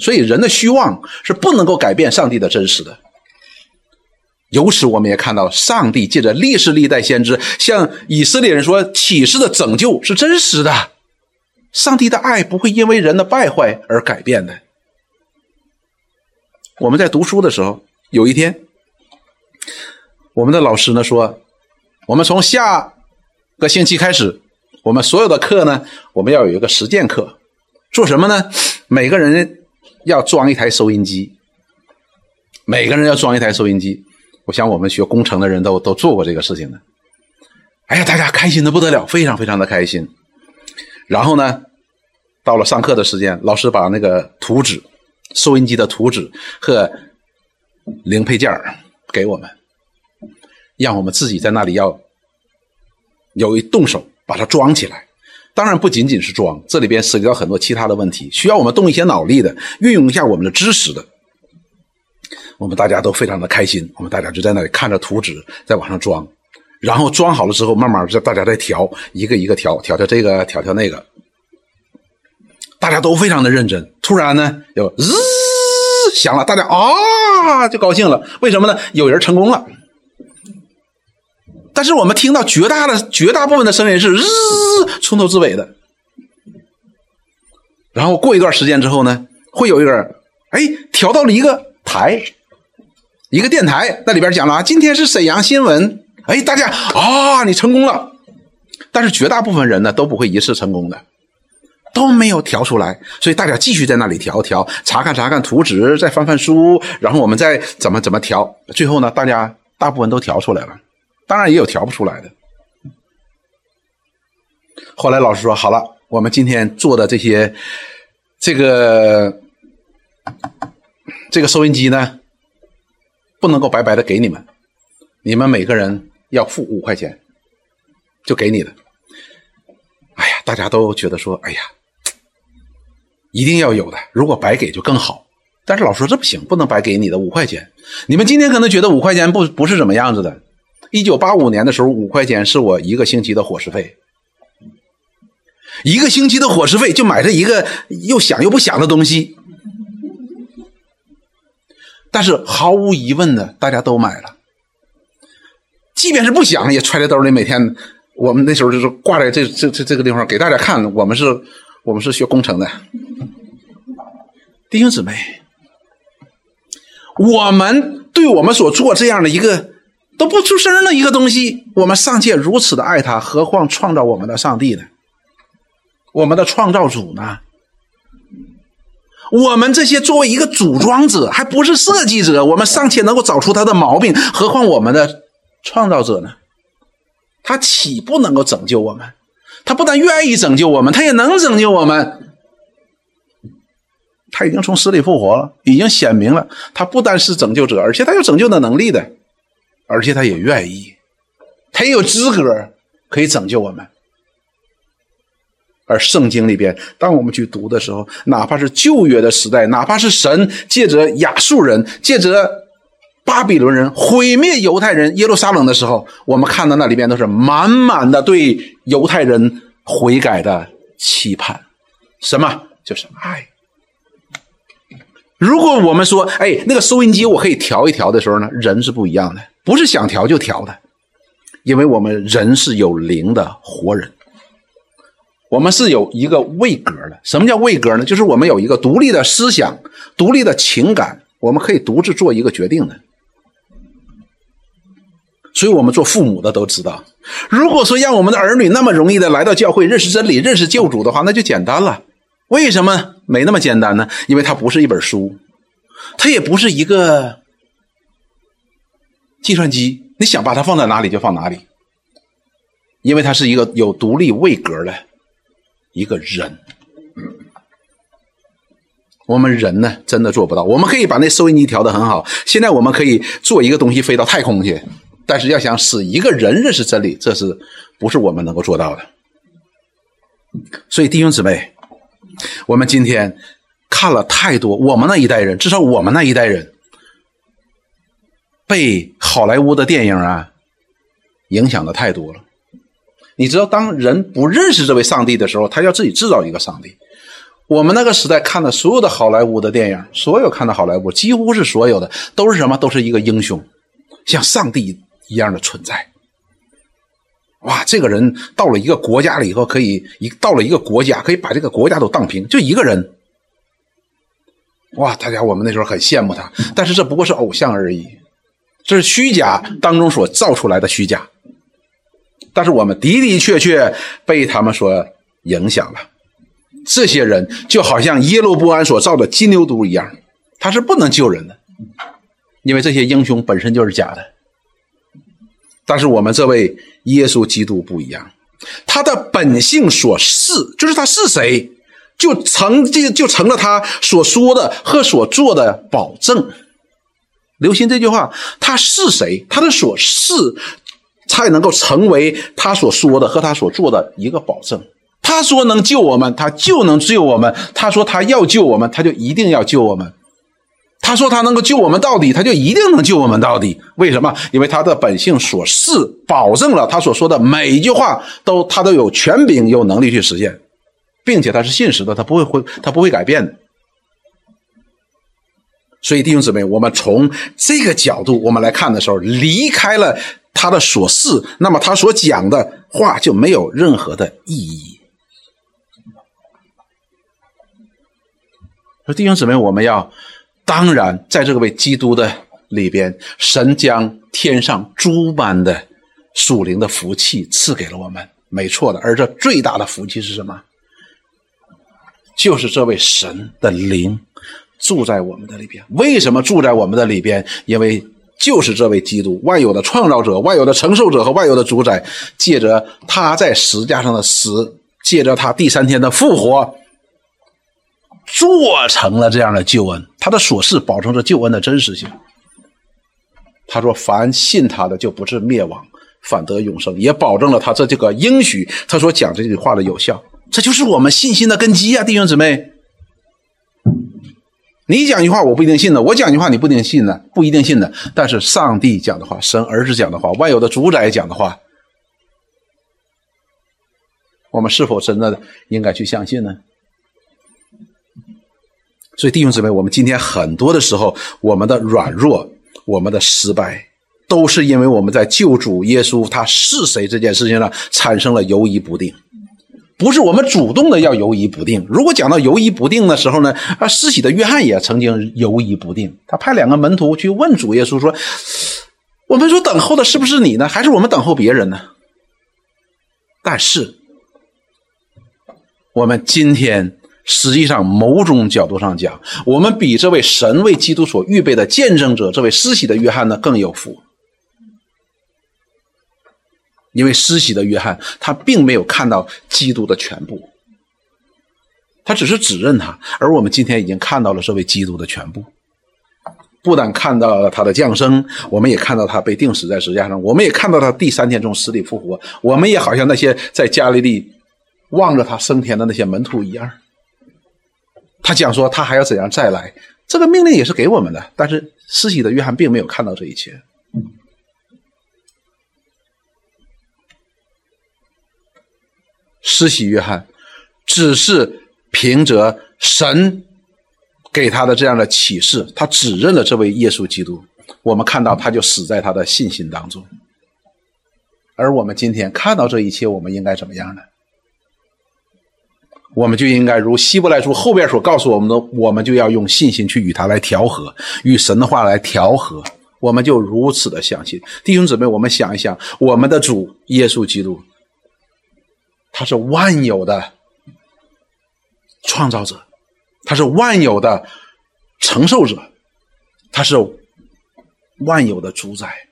所以人的虚妄是不能够改变上帝的真实的。由此，我们也看到，上帝借着历史历代先知向以色列人说，启示的拯救是真实的。上帝的爱不会因为人的败坏而改变的。我们在读书的时候，有一天，我们的老师呢说，我们从下个星期开始，我们所有的课呢，我们要有一个实践课，做什么呢？每个人要装一台收音机，每个人要装一台收音机。我想，我们学工程的人都都做过这个事情的。哎呀，大家开心的不得了，非常非常的开心。然后呢，到了上课的时间，老师把那个图纸、收音机的图纸和零配件给我们，让我们自己在那里要有一动手把它装起来。当然，不仅仅是装，这里边涉及到很多其他的问题，需要我们动一些脑力的，运用一下我们的知识的。我们大家都非常的开心，我们大家就在那里看着图纸在往上装，然后装好了之后，慢慢在大家在调，一个一个调，调调这个，调调那个，大家都非常的认真。突然呢，有日响了，大家啊就高兴了，为什么呢？有人成功了。但是我们听到绝大的绝大部分的声音是日从头至尾的，然后过一段时间之后呢，会有一个人哎调到了一个台。一个电台那里边讲了啊，今天是沈阳新闻，哎，大家啊，你成功了。但是绝大部分人呢都不会一次成功的，都没有调出来，所以大家继续在那里调调，查看查看图纸，再翻翻书，然后我们再怎么怎么调，最后呢，大家大部分都调出来了，当然也有调不出来的。后来老师说：“好了，我们今天做的这些，这个这个收音机呢，不能够白白的给你们，你们每个人要付五块钱，就给你的。”哎呀，大家都觉得说：“哎呀，一定要有的，如果白给就更好。”但是老师说这不行，不能白给你的五块钱。你们今天可能觉得五块钱不不是怎么样子的。一九八五年的时候，五块钱是我一个星期的伙食费，一个星期的伙食费就买这一个又响又不响的东西。但是毫无疑问的，大家都买了，即便是不想也揣在兜里。每天我们那时候就是挂在这这这这个地方给大家看，我们是我们是学工程的弟兄姊妹。我们对我们所做这样的一个都不出声的一个东西，我们尚且如此的爱他，何况创造我们的上帝呢？我们的创造主呢？我们这些作为一个组装者，还不是设计者，我们尚且能够找出他的毛病，何况我们的创造者呢？他岂不能够拯救我们？他不但愿意拯救我们，他也能拯救我们。他已经从死里复活了，已经显明了，他不单是拯救者，而且他有拯救的能力的，而且他也愿意，他也有资格可以拯救我们。而圣经里边，当我们去读的时候，哪怕是旧约的时代，哪怕是神借着亚述人、借着巴比伦人毁灭犹太人耶路撒冷的时候，我们看到那里边都是满满的对犹太人悔改的期盼，什么？就是爱。如果我们说，哎，那个收音机我可以调一调的时候呢，人是不一样的，不是想调就调的，因为我们人是有灵的活人，我们是有一个位格的。什么叫位格呢？就是我们有一个独立的思想、独立的情感，我们可以独自做一个决定的。所以，我们做父母的都知道，如果说让我们的儿女那么容易的来到教会认识真理、认识救主的话，那就简单了。为什么没那么简单呢？因为它不是一本书，它也不是一个计算机，你想把它放在哪里就放哪里。因为它是一个有独立位格的一个人。我们人呢，真的做不到。我们可以把那收音机调得很好，现在我们可以做一个东西飞到太空去，但是要想使一个人认识真理，这是不是我们能够做到的？所以弟兄姊妹。我们今天看了太多，我们那一代人，至少我们那一代人，被好莱坞的电影啊影响的太多了。你知道，当人不认识这位上帝的时候，他要自己制造一个上帝。我们那个时代看的所有的好莱坞的电影，所有看的好莱坞，几乎是所有的都是什么？都是一个英雄，像上帝一样的存在。哇，这个人到了一个国家了以后，可以一到了一个国家，可以把这个国家都荡平，就一个人。哇，大家我们那时候很羡慕他，但是这不过是偶像而已，这是虚假当中所造出来的虚假。但是我们的的确确被他们所影响了。这些人就好像耶路伯安所造的金牛犊一样，他是不能救人的，因为这些英雄本身就是假的。但是我们这位。耶稣基督不一样，他的本性所示，就是他是谁，就成就就成了他所说的和所做的保证。留心这句话，他是谁，他的所示才能够成为他所说的和他所做的一个保证。他说能救我们，他就能救我们；他说他要救我们，他就一定要救我们。他说他能够救我们到底，他就一定能救我们到底。为什么？因为他的本性所示，保证了他所说的每一句话都他都有权柄、有能力去实现，并且他是信实的，他不会会他不会改变的。所以弟兄姊妹，我们从这个角度我们来看的时候，离开了他的所示，那么他所讲的话就没有任何的意义。说弟兄姊妹，我们要。当然，在这个位基督的里边，神将天上诸般的属灵的福气赐给了我们，没错的。而这最大的福气是什么？就是这位神的灵住在我们的里边。为什么住在我们的里边？因为就是这位基督，万有的创造者、万有的承受者和万有的主宰，借着他在石架上的死，借着他第三天的复活，做成了这样的救恩。他的所事保证着救恩的真实性。他说：“凡信他的，就不至灭亡，反得永生。”也保证了他这这个应许。他所讲这句话的有效，这就是我们信心的根基啊，弟兄姊妹。你讲一句话，我不一定信的；我讲一句话，你不一定信的，不一定信的。但是上帝讲的话，神儿子讲的话，万有的主宰讲的话，我们是否真的应该去相信呢？所以弟兄姊妹，我们今天很多的时候，我们的软弱。我们的失败，都是因为我们在救主耶稣他是谁这件事情上产生了犹疑不定，不是我们主动的要犹疑不定。如果讲到犹疑不定的时候呢，啊，施洗的约翰也曾经犹疑不定，他派两个门徒去问主耶稣说：“我们说等候的是不是你呢？还是我们等候别人呢？”但是，我们今天。实际上，某种角度上讲，我们比这位神为基督所预备的见证者，这位施洗的约翰呢更有福。因为施洗的约翰，他并没有看到基督的全部，他只是指认他，而我们今天已经看到了这位基督的全部。不但看到了他的降生，我们也看到他被钉死在石架上，我们也看到他第三天从死里复活，我们也好像那些在加利利望着他升天的那些门徒一样。他讲说，他还要怎样再来？这个命令也是给我们的，但是施洗的约翰并没有看到这一切。施洗约翰只是凭着神给他的这样的启示，他指认了这位耶稣基督。我们看到，他就死在他的信心当中。而我们今天看到这一切，我们应该怎么样呢？我们就应该如希伯来书后边所告诉我们的，我们就要用信心去与他来调和，与神的话来调和。我们就如此的相信，弟兄姊妹，我们想一想，我们的主耶稣基督，他是万有的创造者，他是万有的承受者，他是万有的主宰，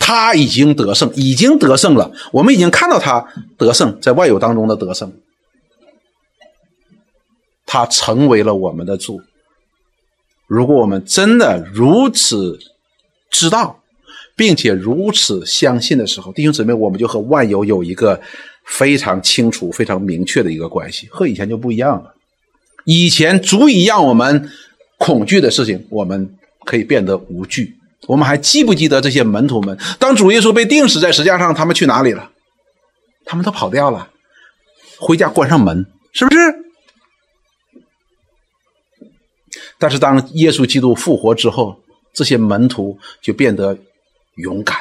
他已经得胜，已经得胜了。我们已经看到他得胜，在万有当中的得胜。他成为了我们的主。如果我们真的如此知道，并且如此相信的时候，弟兄姊妹，我们就和万有有一个非常清楚、非常明确的一个关系，和以前就不一样了。以前足以让我们恐惧的事情，我们可以变得无惧。我们还记不记得这些门徒们？当主耶稣被钉死在石架上，他们去哪里了？他们都跑掉了，回家关上门，是不是？但是，当耶稣基督复活之后，这些门徒就变得勇敢，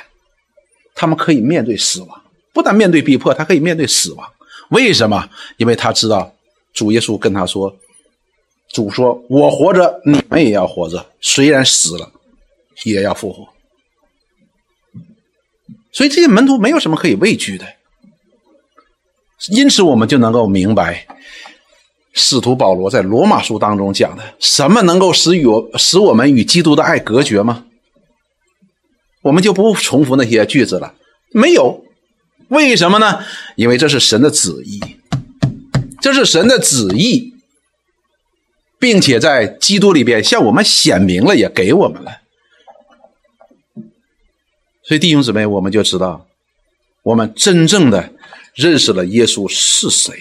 他们可以面对死亡，不但面对逼迫，他可以面对死亡。为什么？因为他知道主耶稣跟他说：“主说，我活着，你们也要活着，虽然死了，也要复活。”所以，这些门徒没有什么可以畏惧的。因此，我们就能够明白。使徒保罗在罗马书当中讲的，什么能够使与使我们与基督的爱隔绝吗？我们就不重复那些句子了。没有，为什么呢？因为这是神的旨意，这是神的旨意，并且在基督里边向我们显明了，也给我们了。所以弟兄姊妹，我们就知道，我们真正的认识了耶稣是谁。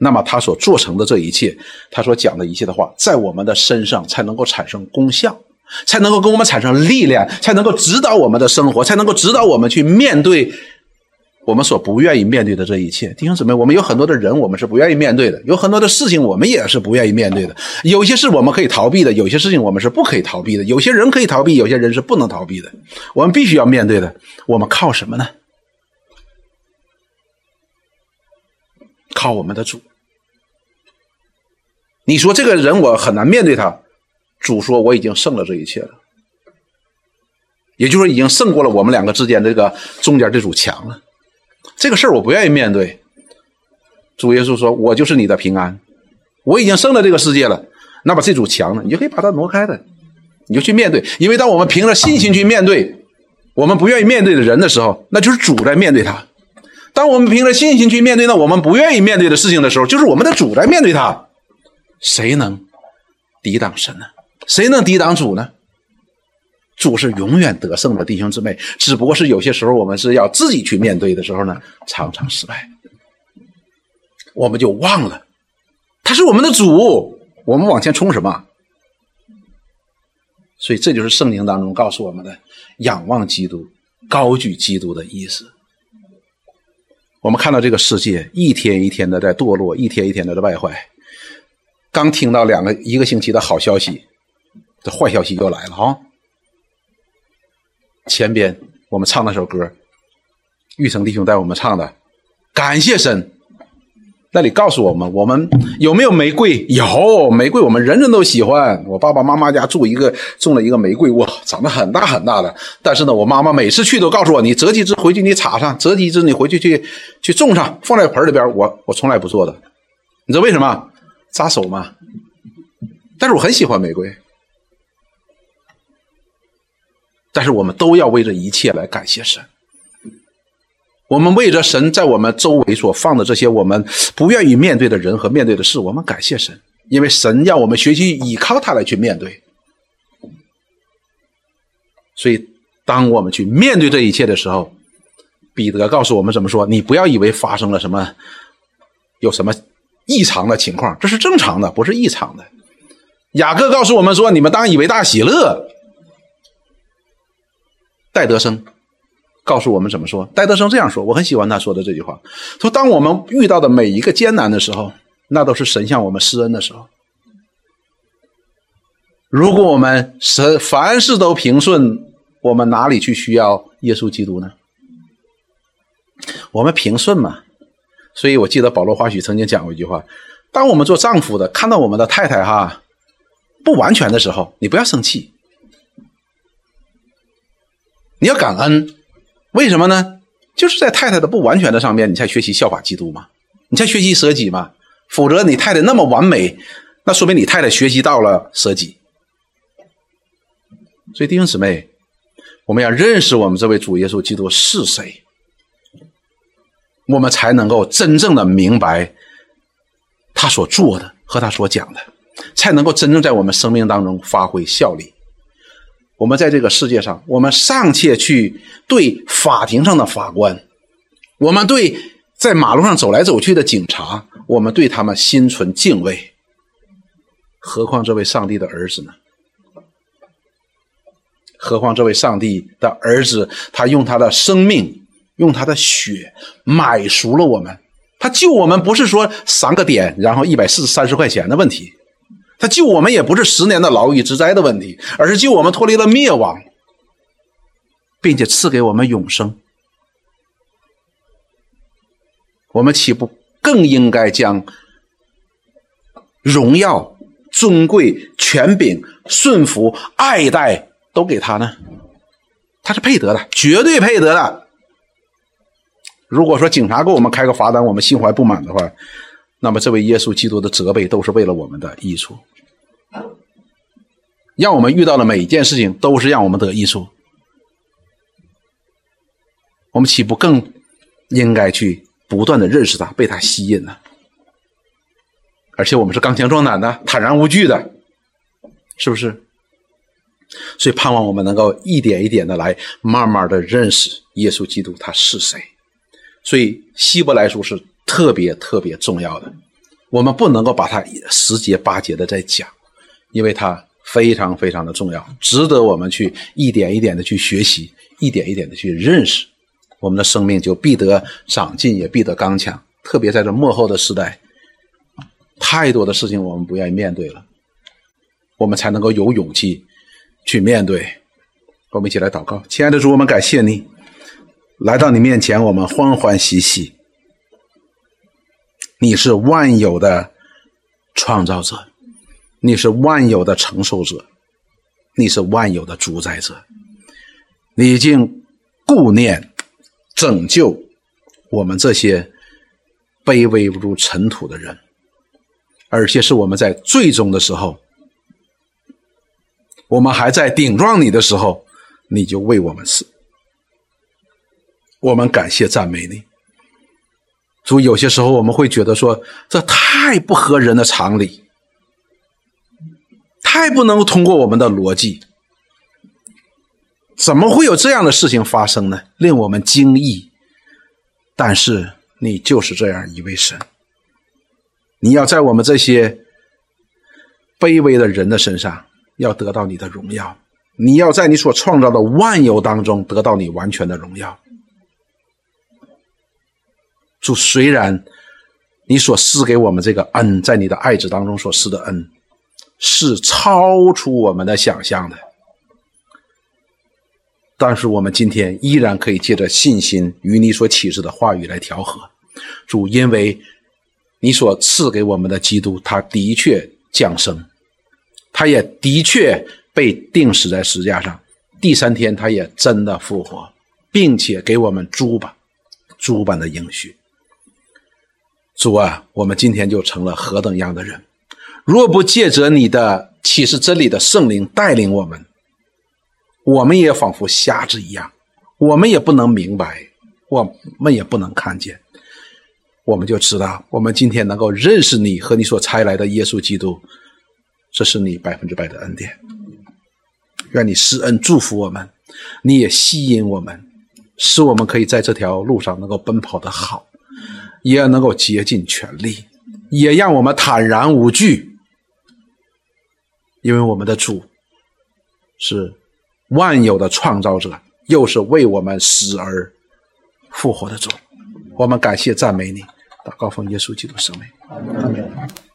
那么他所做成的这一切，他所讲的一切的话，在我们的身上才能够产生功效，才能够跟我们产生力量，才能够指导我们的生活，才能够指导我们去面对我们所不愿意面对的这一切。弟兄姊妹，我们有很多的人，我们是不愿意面对的；有很多的事情，我们也是不愿意面对的。有些事我们可以逃避的，有些事情我们是不可以逃避的。有些人可以逃避，有些人是不能逃避的。我们必须要面对的。我们靠什么呢？靠我们的主。你说这个人我很难面对他，主说我已经胜了这一切了，也就是说已经胜过了我们两个之间的这个中间这堵墙了。这个事儿我不愿意面对。主耶稣说：“我就是你的平安，我已经胜了这个世界了。那把这堵墙呢，你就可以把它挪开的，你就去面对。因为当我们凭着信心去面对我们不愿意面对的人的时候，那就是主在面对他。”当我们凭着信心去面对那我们不愿意面对的事情的时候，就是我们的主在面对它。谁能抵挡神呢？谁能抵挡主呢？主是永远得胜的，弟兄姊妹。只不过是有些时候我们是要自己去面对的时候呢，常常失败，我们就忘了他是我们的主，我们往前冲什么？所以这就是圣经当中告诉我们的仰望基督、高举基督的意思。我们看到这个世界一天一天的在堕落，一天一天的在败坏。刚听到两个一个星期的好消息，这坏消息又来了啊！前边我们唱那首歌，玉成弟兄带我们唱的，感谢神。那里告诉我们，我们有没有玫瑰？有玫瑰，我们人人都喜欢。我爸爸妈妈家住一个种了一个玫瑰，哇，长得很大很大的。但是呢，我妈妈每次去都告诉我，你折几枝回去，你插上；折几枝你回去去去种上，放在盆里边。我我从来不做的，你知道为什么？扎手吗？但是我很喜欢玫瑰。但是我们都要为这一切来感谢神。我们为着神在我们周围所放的这些我们不愿意面对的人和面对的事，我们感谢神，因为神要我们学习依靠他来去面对。所以，当我们去面对这一切的时候，彼得告诉我们怎么说：你不要以为发生了什么，有什么异常的情况，这是正常的，不是异常的。雅各告诉我们说：你们当以为大喜乐。戴德生。告诉我们怎么说？戴德生这样说，我很喜欢他说的这句话：说当我们遇到的每一个艰难的时候，那都是神向我们施恩的时候。如果我们神凡事都平顺，我们哪里去需要耶稣基督呢？我们平顺嘛。所以我记得保罗华许曾经讲过一句话：当我们做丈夫的看到我们的太太哈不完全的时候，你不要生气，你要感恩。为什么呢？就是在太太的不完全的上面，你才学习效法基督嘛，你才学习舍己嘛。否则你太太那么完美，那说明你太太学习到了舍己。所以弟兄姊妹，我们要认识我们这位主耶稣基督是谁，我们才能够真正的明白他所做的和他所讲的，才能够真正在我们生命当中发挥效力。我们在这个世界上，我们尚且去对法庭上的法官，我们对在马路上走来走去的警察，我们对他们心存敬畏，何况这位上帝的儿子呢？何况这位上帝的儿子，他用他的生命，用他的血买赎了我们，他救我们不是说三个点，然后一百四三十块钱的问题。他救我们也不是十年的牢狱之灾的问题，而是救我们脱离了灭亡，并且赐给我们永生。我们岂不更应该将荣耀、尊贵、权柄、顺服、爱戴都给他呢？他是配得的，绝对配得的。如果说警察给我们开个罚单，我们心怀不满的话，那么，这位耶稣基督的责备都是为了我们的益处，让我们遇到的每一件事情都是让我们得益处。我们岂不更应该去不断的认识他，被他吸引呢？而且我们是刚强壮胆的，坦然无惧的，是不是？所以盼望我们能够一点一点的来，慢慢的认识耶稣基督他是谁。所以希伯来书是。特别特别重要的，我们不能够把它十节八节的在讲，因为它非常非常的重要，值得我们去一点一点的去学习，一点一点的去认识，我们的生命就必得长进，也必得刚强。特别在这幕后的时代，太多的事情我们不愿意面对了，我们才能够有勇气去面对。我们一起来祷告，亲爱的主，我们感谢你来到你面前，我们欢欢喜喜。你是万有的创造者，你是万有的承受者，你是万有的主宰者。你已经顾念拯救我们这些卑微如尘土的人，而且是我们在最终的时候，我们还在顶撞你的时候，你就为我们死。我们感谢赞美你。主，有些时候我们会觉得说，这太不合人的常理，太不能通过我们的逻辑，怎么会有这样的事情发生呢？令我们惊异。但是你就是这样一位神，你要在我们这些卑微的人的身上要得到你的荣耀，你要在你所创造的万有当中得到你完全的荣耀。主，虽然你所施给我们这个恩，在你的爱子当中所施的恩，是超出我们的想象的。但是我们今天依然可以借着信心与你所启示的话语来调和，主，因为你所赐给我们的基督，他的确降生，他也的确被钉死在石架上，第三天他也真的复活，并且给我们诸般诸般的应许。主啊，我们今天就成了何等样的人？若不借着你的启示真理的圣灵带领我们。我们也仿佛瞎子一样，我们也不能明白，我们也不能看见，我们就知道，我们今天能够认识你和你所差来的耶稣基督，这是你百分之百的恩典。愿你施恩祝福我们，你也吸引我们，使我们可以在这条路上能够奔跑的好，也能够竭尽全力，也让我们坦然无惧，因为我们的主是。万有的创造者，又是为我们死而复活的主，我们感谢赞美你，祷告奉耶稣基督圣名，阿门。